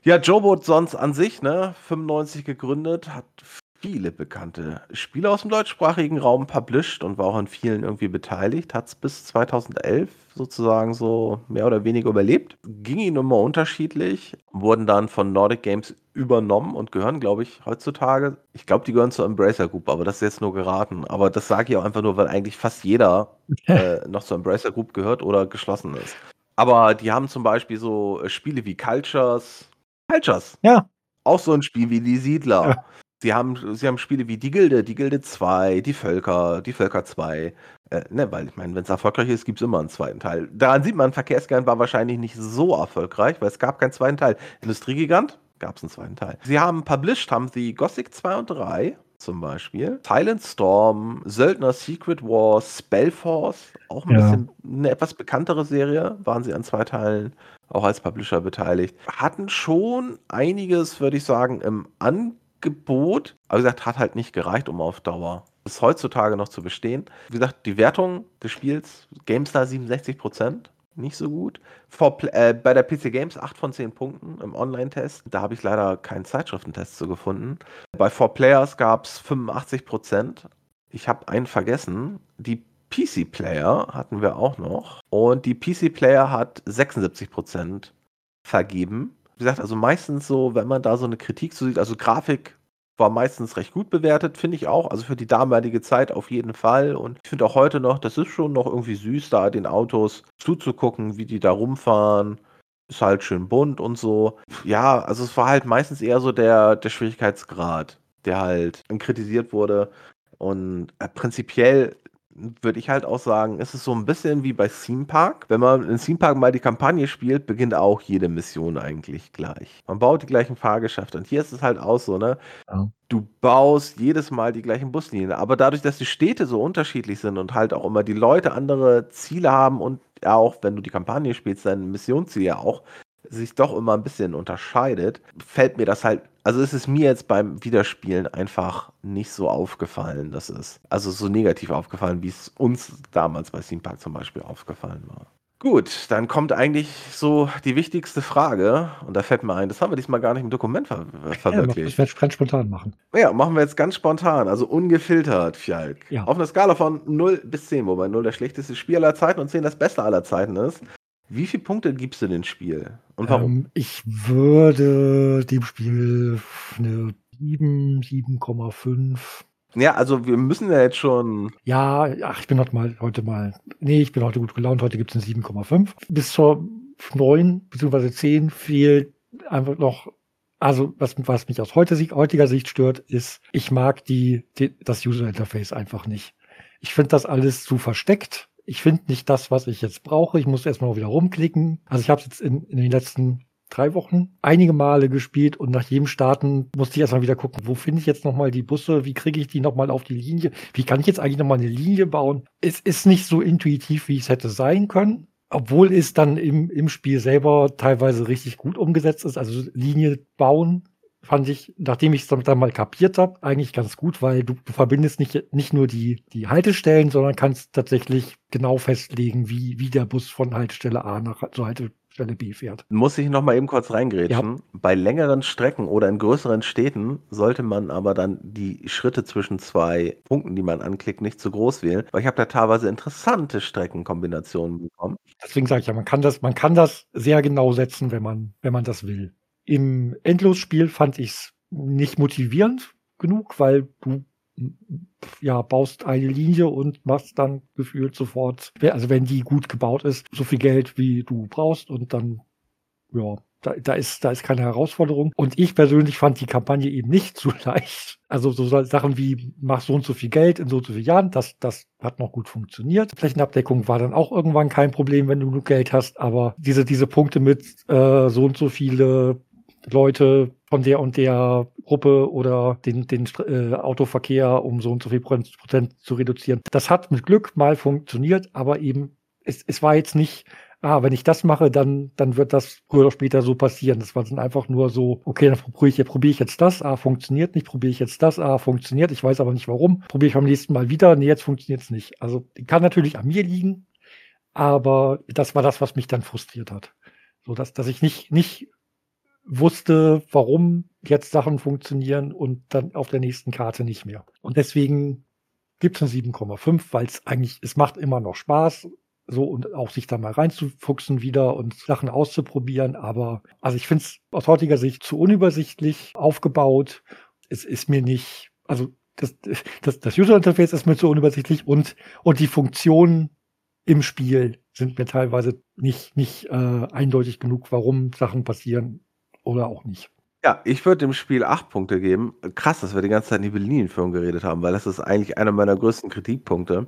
Ja, Jobot sonst an sich, ne, 95 gegründet, hat viele bekannte Spiele aus dem deutschsprachigen Raum published und war auch an vielen irgendwie beteiligt, hat es bis 2011 sozusagen so mehr oder weniger überlebt. Ging ihnen immer unterschiedlich, wurden dann von Nordic Games übernommen und gehören, glaube ich, heutzutage, ich glaube, die gehören zur Embracer Group, aber das ist jetzt nur geraten. Aber das sage ich auch einfach nur, weil eigentlich fast jeder äh, noch zur Embracer Group gehört oder geschlossen ist. Aber die haben zum Beispiel so äh, Spiele wie Cultures. Cultures. Ja. Auch so ein Spiel wie Die Siedler. Ja. Sie haben, sie haben Spiele wie Die Gilde, Die Gilde 2, Die Völker, Die Völker 2. Äh, ne, weil ich meine, wenn es erfolgreich ist, gibt es immer einen zweiten Teil. Daran sieht man, Verkehrskern war wahrscheinlich nicht so erfolgreich, weil es gab keinen zweiten Teil. Industriegigant gab es einen zweiten Teil. Sie haben published, haben sie Gothic 2 und 3 zum Beispiel. Silent Storm, Söldner Secret Wars, Spellforce, auch ein Ja. bisschen eine etwas bekanntere Serie, waren sie an zwei Teilen auch als Publisher beteiligt. Hatten schon einiges, würde ich sagen, im Angebot, aber wie gesagt, hat halt nicht gereicht, um auf Dauer bis heutzutage noch zu bestehen. Wie gesagt, die Wertung des Spiels, GameStar 67%, nicht so gut. Pl- äh, bei der PC Games 8 von 10 Punkten im Online-Test. Da habe ich leider keinen Zeitschriftentest zu gefunden. Bei 4Players gab es 85%. Ich habe einen vergessen. Die PC-Player hatten wir auch noch. Und die PC-Player hat 76% vergeben. Wie gesagt, also meistens so, wenn man da so eine Kritik zu sieht, also Grafik war meistens recht gut bewertet, finde ich auch. Also für die damalige Zeit auf jeden Fall. Und ich finde auch heute noch, das ist schon noch irgendwie süß, da den Autos zuzugucken, wie die da rumfahren. Ist halt schön bunt und so. Ja, also es war halt meistens eher so der, der Schwierigkeitsgrad, der halt kritisiert wurde. Und äh, prinzipiell würde ich halt auch sagen, es ist so ein bisschen wie bei Theme Park. Wenn man in Theme Park mal die Kampagne spielt, beginnt auch jede Mission eigentlich gleich. Man baut die gleichen Fahrgeschäfte. Und hier ist es halt auch so, ne? Ja. Du baust jedes Mal die gleichen Buslinien. Aber dadurch, dass die Städte so unterschiedlich sind und halt auch immer die Leute andere Ziele haben und auch, wenn du die Kampagne spielst, dein Missionsziel ja auch, sich doch immer ein bisschen unterscheidet, fällt mir das halt, also ist es mir jetzt beim Wiederspielen einfach nicht so aufgefallen, dass es, also so negativ aufgefallen, wie es uns damals bei Theme Park zum Beispiel aufgefallen war. Gut, dann kommt eigentlich so die wichtigste Frage, und da fällt mir ein, das haben wir diesmal gar nicht im Dokument ver Ja, verwirklicht. das werde ich ganz spontan machen. Ja, machen wir jetzt ganz spontan, also ungefiltert, Fjalk. Ja. Auf einer Skala von 0 bis 10, wobei 0 das schlechteste Spiel aller Zeiten und 10 das beste aller Zeiten ist. Wie viele Punkte gibst du dem Spiel? Und warum? Ähm, ich würde dem Spiel eine 7, 7,5. ja, also wir müssen ja jetzt schon. Ja, ach, ich bin heute mal, heute mal, nee, ich bin heute gut gelaunt, heute gibt es eine 7,5. Bis zur 9 bzw. 10 fehlt einfach noch, also was, was mich aus heutiger Sicht stört, ist, ich mag die, die das User Interface einfach nicht. Ich finde das alles zu versteckt. Ich finde nicht das, was ich jetzt brauche. Ich muss erstmal wieder rumklicken. Also ich habe es jetzt in, in den letzten drei Wochen einige Male gespielt und nach jedem Starten musste ich erstmal wieder gucken, wo finde ich jetzt nochmal die Busse, wie kriege ich die nochmal auf die Linie, wie kann ich jetzt eigentlich nochmal eine Linie bauen. Es ist nicht so intuitiv, wie es hätte sein können, obwohl es dann im, im Spiel selber teilweise richtig gut umgesetzt ist. Also Linie bauen fand ich, nachdem ich es dann, dann mal kapiert habe, eigentlich ganz gut, weil du, du verbindest nicht, nicht nur die, die Haltestellen, sondern kannst tatsächlich genau festlegen, wie, wie der Bus von Haltestelle A nach zur Haltestelle B fährt. Muss ich noch mal eben kurz reingrätschen. Bei längeren Strecken oder in größeren Städten sollte man aber dann die Schritte zwischen zwei Punkten, die man anklickt, nicht zu groß wählen, weil ich habe da teilweise interessante Streckenkombinationen bekommen. Deswegen sage ich ja, man kann das, man kann das sehr genau setzen, wenn man, wenn man das will. Im Endlosspiel fand ich es nicht motivierend genug, weil du ja baust eine Linie und machst dann gefühlt sofort, also wenn die gut gebaut ist, so viel Geld wie du brauchst und dann ja, da, da ist da ist keine Herausforderung. Und ich persönlich fand die Kampagne eben nicht so leicht. Also so Sachen wie mach so und so viel Geld in so und so vielen Jahren, das das hat noch gut funktioniert. Flächenabdeckung war dann auch irgendwann kein Problem, wenn du genug Geld hast. Aber diese diese Punkte mit äh, so und so viele Leute von der und der Gruppe oder den, den äh, Autoverkehr um so und so viel Prozent zu reduzieren. Das hat mit Glück mal funktioniert, aber eben, es, es war jetzt nicht, ah, wenn ich das mache, dann, dann wird das früher oder später so passieren. Das war dann einfach nur so, okay, dann probiere ich, probier ich jetzt das, ah, funktioniert nicht, probiere ich jetzt das, ah, funktioniert, ich weiß aber nicht warum, probiere ich beim nächsten Mal wieder, nee, jetzt funktioniert es nicht. Also kann natürlich an mir liegen, aber das war das, was mich dann frustriert hat. So dass, dass ich nicht, nicht wusste, warum jetzt Sachen funktionieren und dann auf der nächsten Karte nicht mehr. Und deswegen gibt es eine 7,5, weil es eigentlich, es macht immer noch Spaß, so und auch sich da mal reinzufuchsen wieder und Sachen auszuprobieren. Aber also ich finde es aus heutiger Sicht zu unübersichtlich aufgebaut. Es ist mir nicht, also das, das, das User Interface ist mir zu unübersichtlich und, und die Funktionen im Spiel sind mir teilweise nicht, nicht äh, eindeutig genug, warum Sachen passieren oder auch nicht. Ja, ich würde dem Spiel acht Punkte geben. Krass, dass wir die ganze Zeit in die Linienführung geredet haben, weil das ist eigentlich einer meiner größten Kritikpunkte,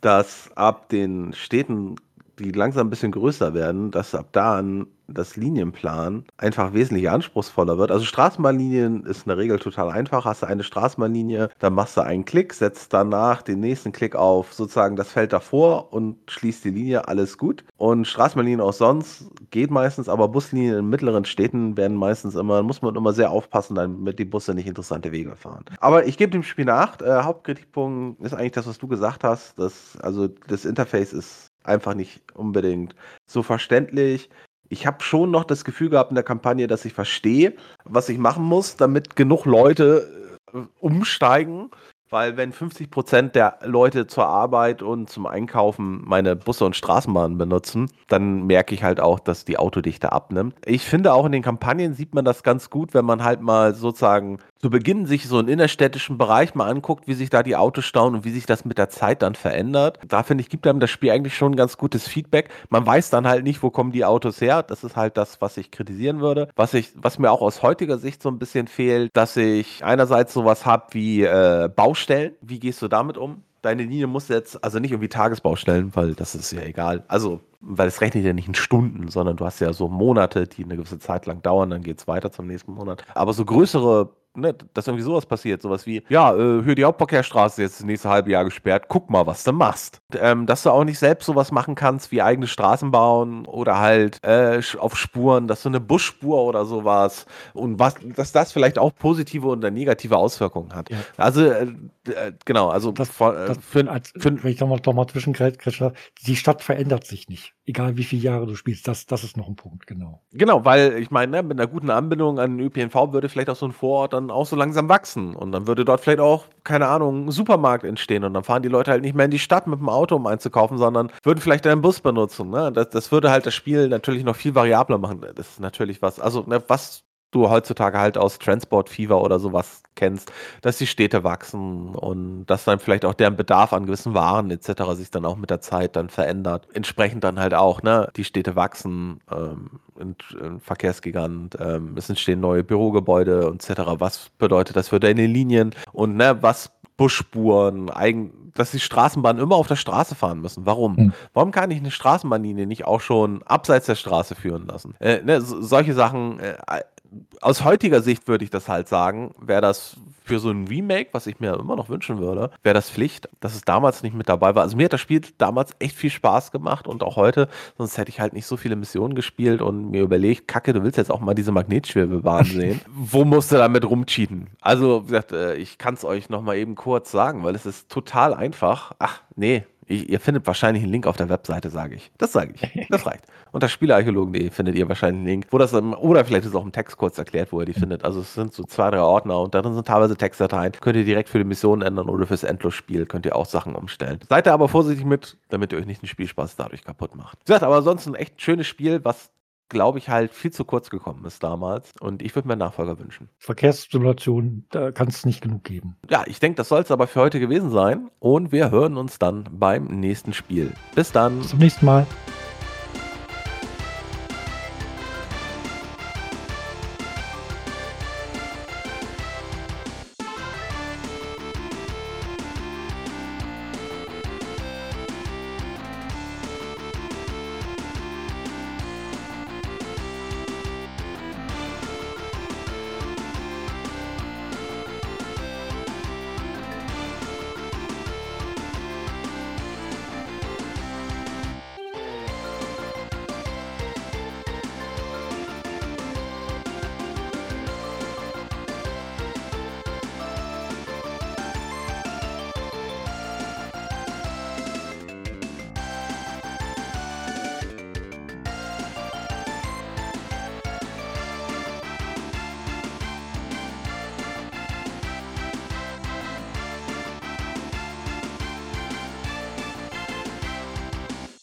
dass ab den Städten, die langsam ein bisschen größer werden, dass ab da an das Linienplan einfach wesentlich anspruchsvoller wird. Also Straßenbahnlinien ist in der Regel total einfach. Hast du eine Straßenbahnlinie, dann machst du einen Klick, setzt danach den nächsten Klick auf sozusagen das Feld davor und schließt die Linie, alles gut. Und Straßenbahnlinien auch sonst geht meistens, aber Buslinien in mittleren Städten werden meistens immer, muss man immer sehr aufpassen, damit die Busse nicht interessante Wege fahren. Aber ich gebe dem Spiel nach. Äh, Hauptkritikpunkt ist eigentlich das, was du gesagt hast. Dass, also das Interface ist einfach nicht unbedingt so verständlich ich habe schon noch das Gefühl gehabt in der Kampagne, dass ich verstehe, was ich machen muss, damit genug Leute äh, umsteigen weil wenn 50 Prozent der Leute zur Arbeit und zum Einkaufen meine Busse und Straßenbahnen benutzen, dann merke ich halt auch, dass die Autodichte abnimmt. Ich finde auch in den Kampagnen sieht man das ganz gut, wenn man halt mal sozusagen zu Beginn sich so einen innerstädtischen Bereich mal anguckt, wie sich da die Autos stauen und wie sich das mit der Zeit dann verändert. Da finde ich, gibt einem das Spiel eigentlich schon ein ganz gutes Feedback. Man weiß dann halt nicht, wo kommen die Autos her. Das ist halt das, was ich kritisieren würde. Was ich, was mir auch aus heutiger Sicht so ein bisschen fehlt, dass ich einerseits sowas habe wie äh, Baustellen wie gehst du damit um? Deine Linie muss jetzt, also nicht irgendwie Tagesbaustellen, weil das ist ja egal. Also, weil es rechnet ja nicht in Stunden, sondern du hast ja so Monate, die eine gewisse Zeit lang dauern, dann geht es weiter zum nächsten Monat. Aber so größere ne, dass irgendwie sowas passiert. Sowas wie, ja, äh, für die Hauptverkehrsstraße jetzt das nächste halbe Jahr gesperrt, guck mal, was du machst. Ähm, dass du auch nicht selbst sowas machen kannst, wie eigene Straßen bauen oder halt äh, auf Spuren, dass du eine Busspur oder sowas und was, dass das vielleicht auch positive oder negative Auswirkungen hat. Ja. Also, äh, äh genau, also das, das, für, als, für, wenn ich nochmal noch mal zwischenkretschen, die Stadt verändert sich nicht. Egal wie viele Jahre du spielst, das, das ist noch ein Punkt, genau. Genau, weil ich meine, ne, mit einer guten Anbindung an den ÖPNV würde vielleicht auch so ein Vorort dann auch so langsam wachsen. Und dann würde dort vielleicht auch, keine Ahnung, ein Supermarkt entstehen. Und dann fahren die Leute halt nicht mehr in die Stadt mit dem Auto, um einzukaufen, sondern würden vielleicht einen Bus benutzen. Ne? Das, das würde halt das Spiel natürlich noch viel variabler machen. Das ist natürlich was, also ne, was du heutzutage halt aus Transport Fever oder sowas kennst, dass die Städte wachsen und dass dann vielleicht auch deren Bedarf an gewissen Waren etc. sich dann auch mit der Zeit dann verändert. Entsprechend dann halt auch, ne, die Städte wachsen, ähm, in, in Verkehrsgigant, ähm, es entstehen neue Bürogebäude etc. Was bedeutet das für deine Linien und ne, was Busspuren, eigen, dass die Straßenbahnen immer auf der Straße fahren müssen. Warum? Hm. Warum kann ich eine Straßenbahnlinie nicht auch schon abseits der Straße führen lassen? Äh, ne, so, solche Sachen äh, aus heutiger Sicht würde ich das halt sagen, wäre das für so ein Remake, was ich mir immer noch wünschen würde, wäre das Pflicht, dass es damals nicht mit dabei war. Also mir hat das Spiel damals echt viel Spaß gemacht und auch heute, sonst hätte ich halt nicht so viele Missionen gespielt und mir überlegt, Kacke, du willst jetzt auch mal diese Magnetschwebebahn sehen. Wo musst du damit rumcheaten? Also, wie gesagt, äh, ich kann es euch nochmal eben kurz sagen, weil es ist total einfach. Ach, nee, ich, ihr findet wahrscheinlich einen Link auf der Webseite, sage ich. Das sage ich. Das reicht. Unter Spielerarchäologen.de findet ihr wahrscheinlich einen Link, wo das oder vielleicht ist auch im Text kurz erklärt, wo ihr die mhm. findet. Also es sind so zwei, drei Ordner und darin sind teilweise Textdateien. Könnt ihr direkt für die Mission ändern oder fürs Endlosspiel könnt ihr auch Sachen umstellen. Seid ihr aber vorsichtig mit, damit ihr euch nicht den Spielspaß dadurch kaputt macht. Wie gesagt, aber ansonsten ein echt schönes Spiel, was glaube ich, halt viel zu kurz gekommen ist damals. Und ich würde mir einen Nachfolger wünschen. Verkehrssimulation, da kann es nicht genug geben. Ja, ich denke, das soll es aber für heute gewesen sein. Und wir hören uns dann beim nächsten Spiel. Bis dann. Bis zum nächsten Mal.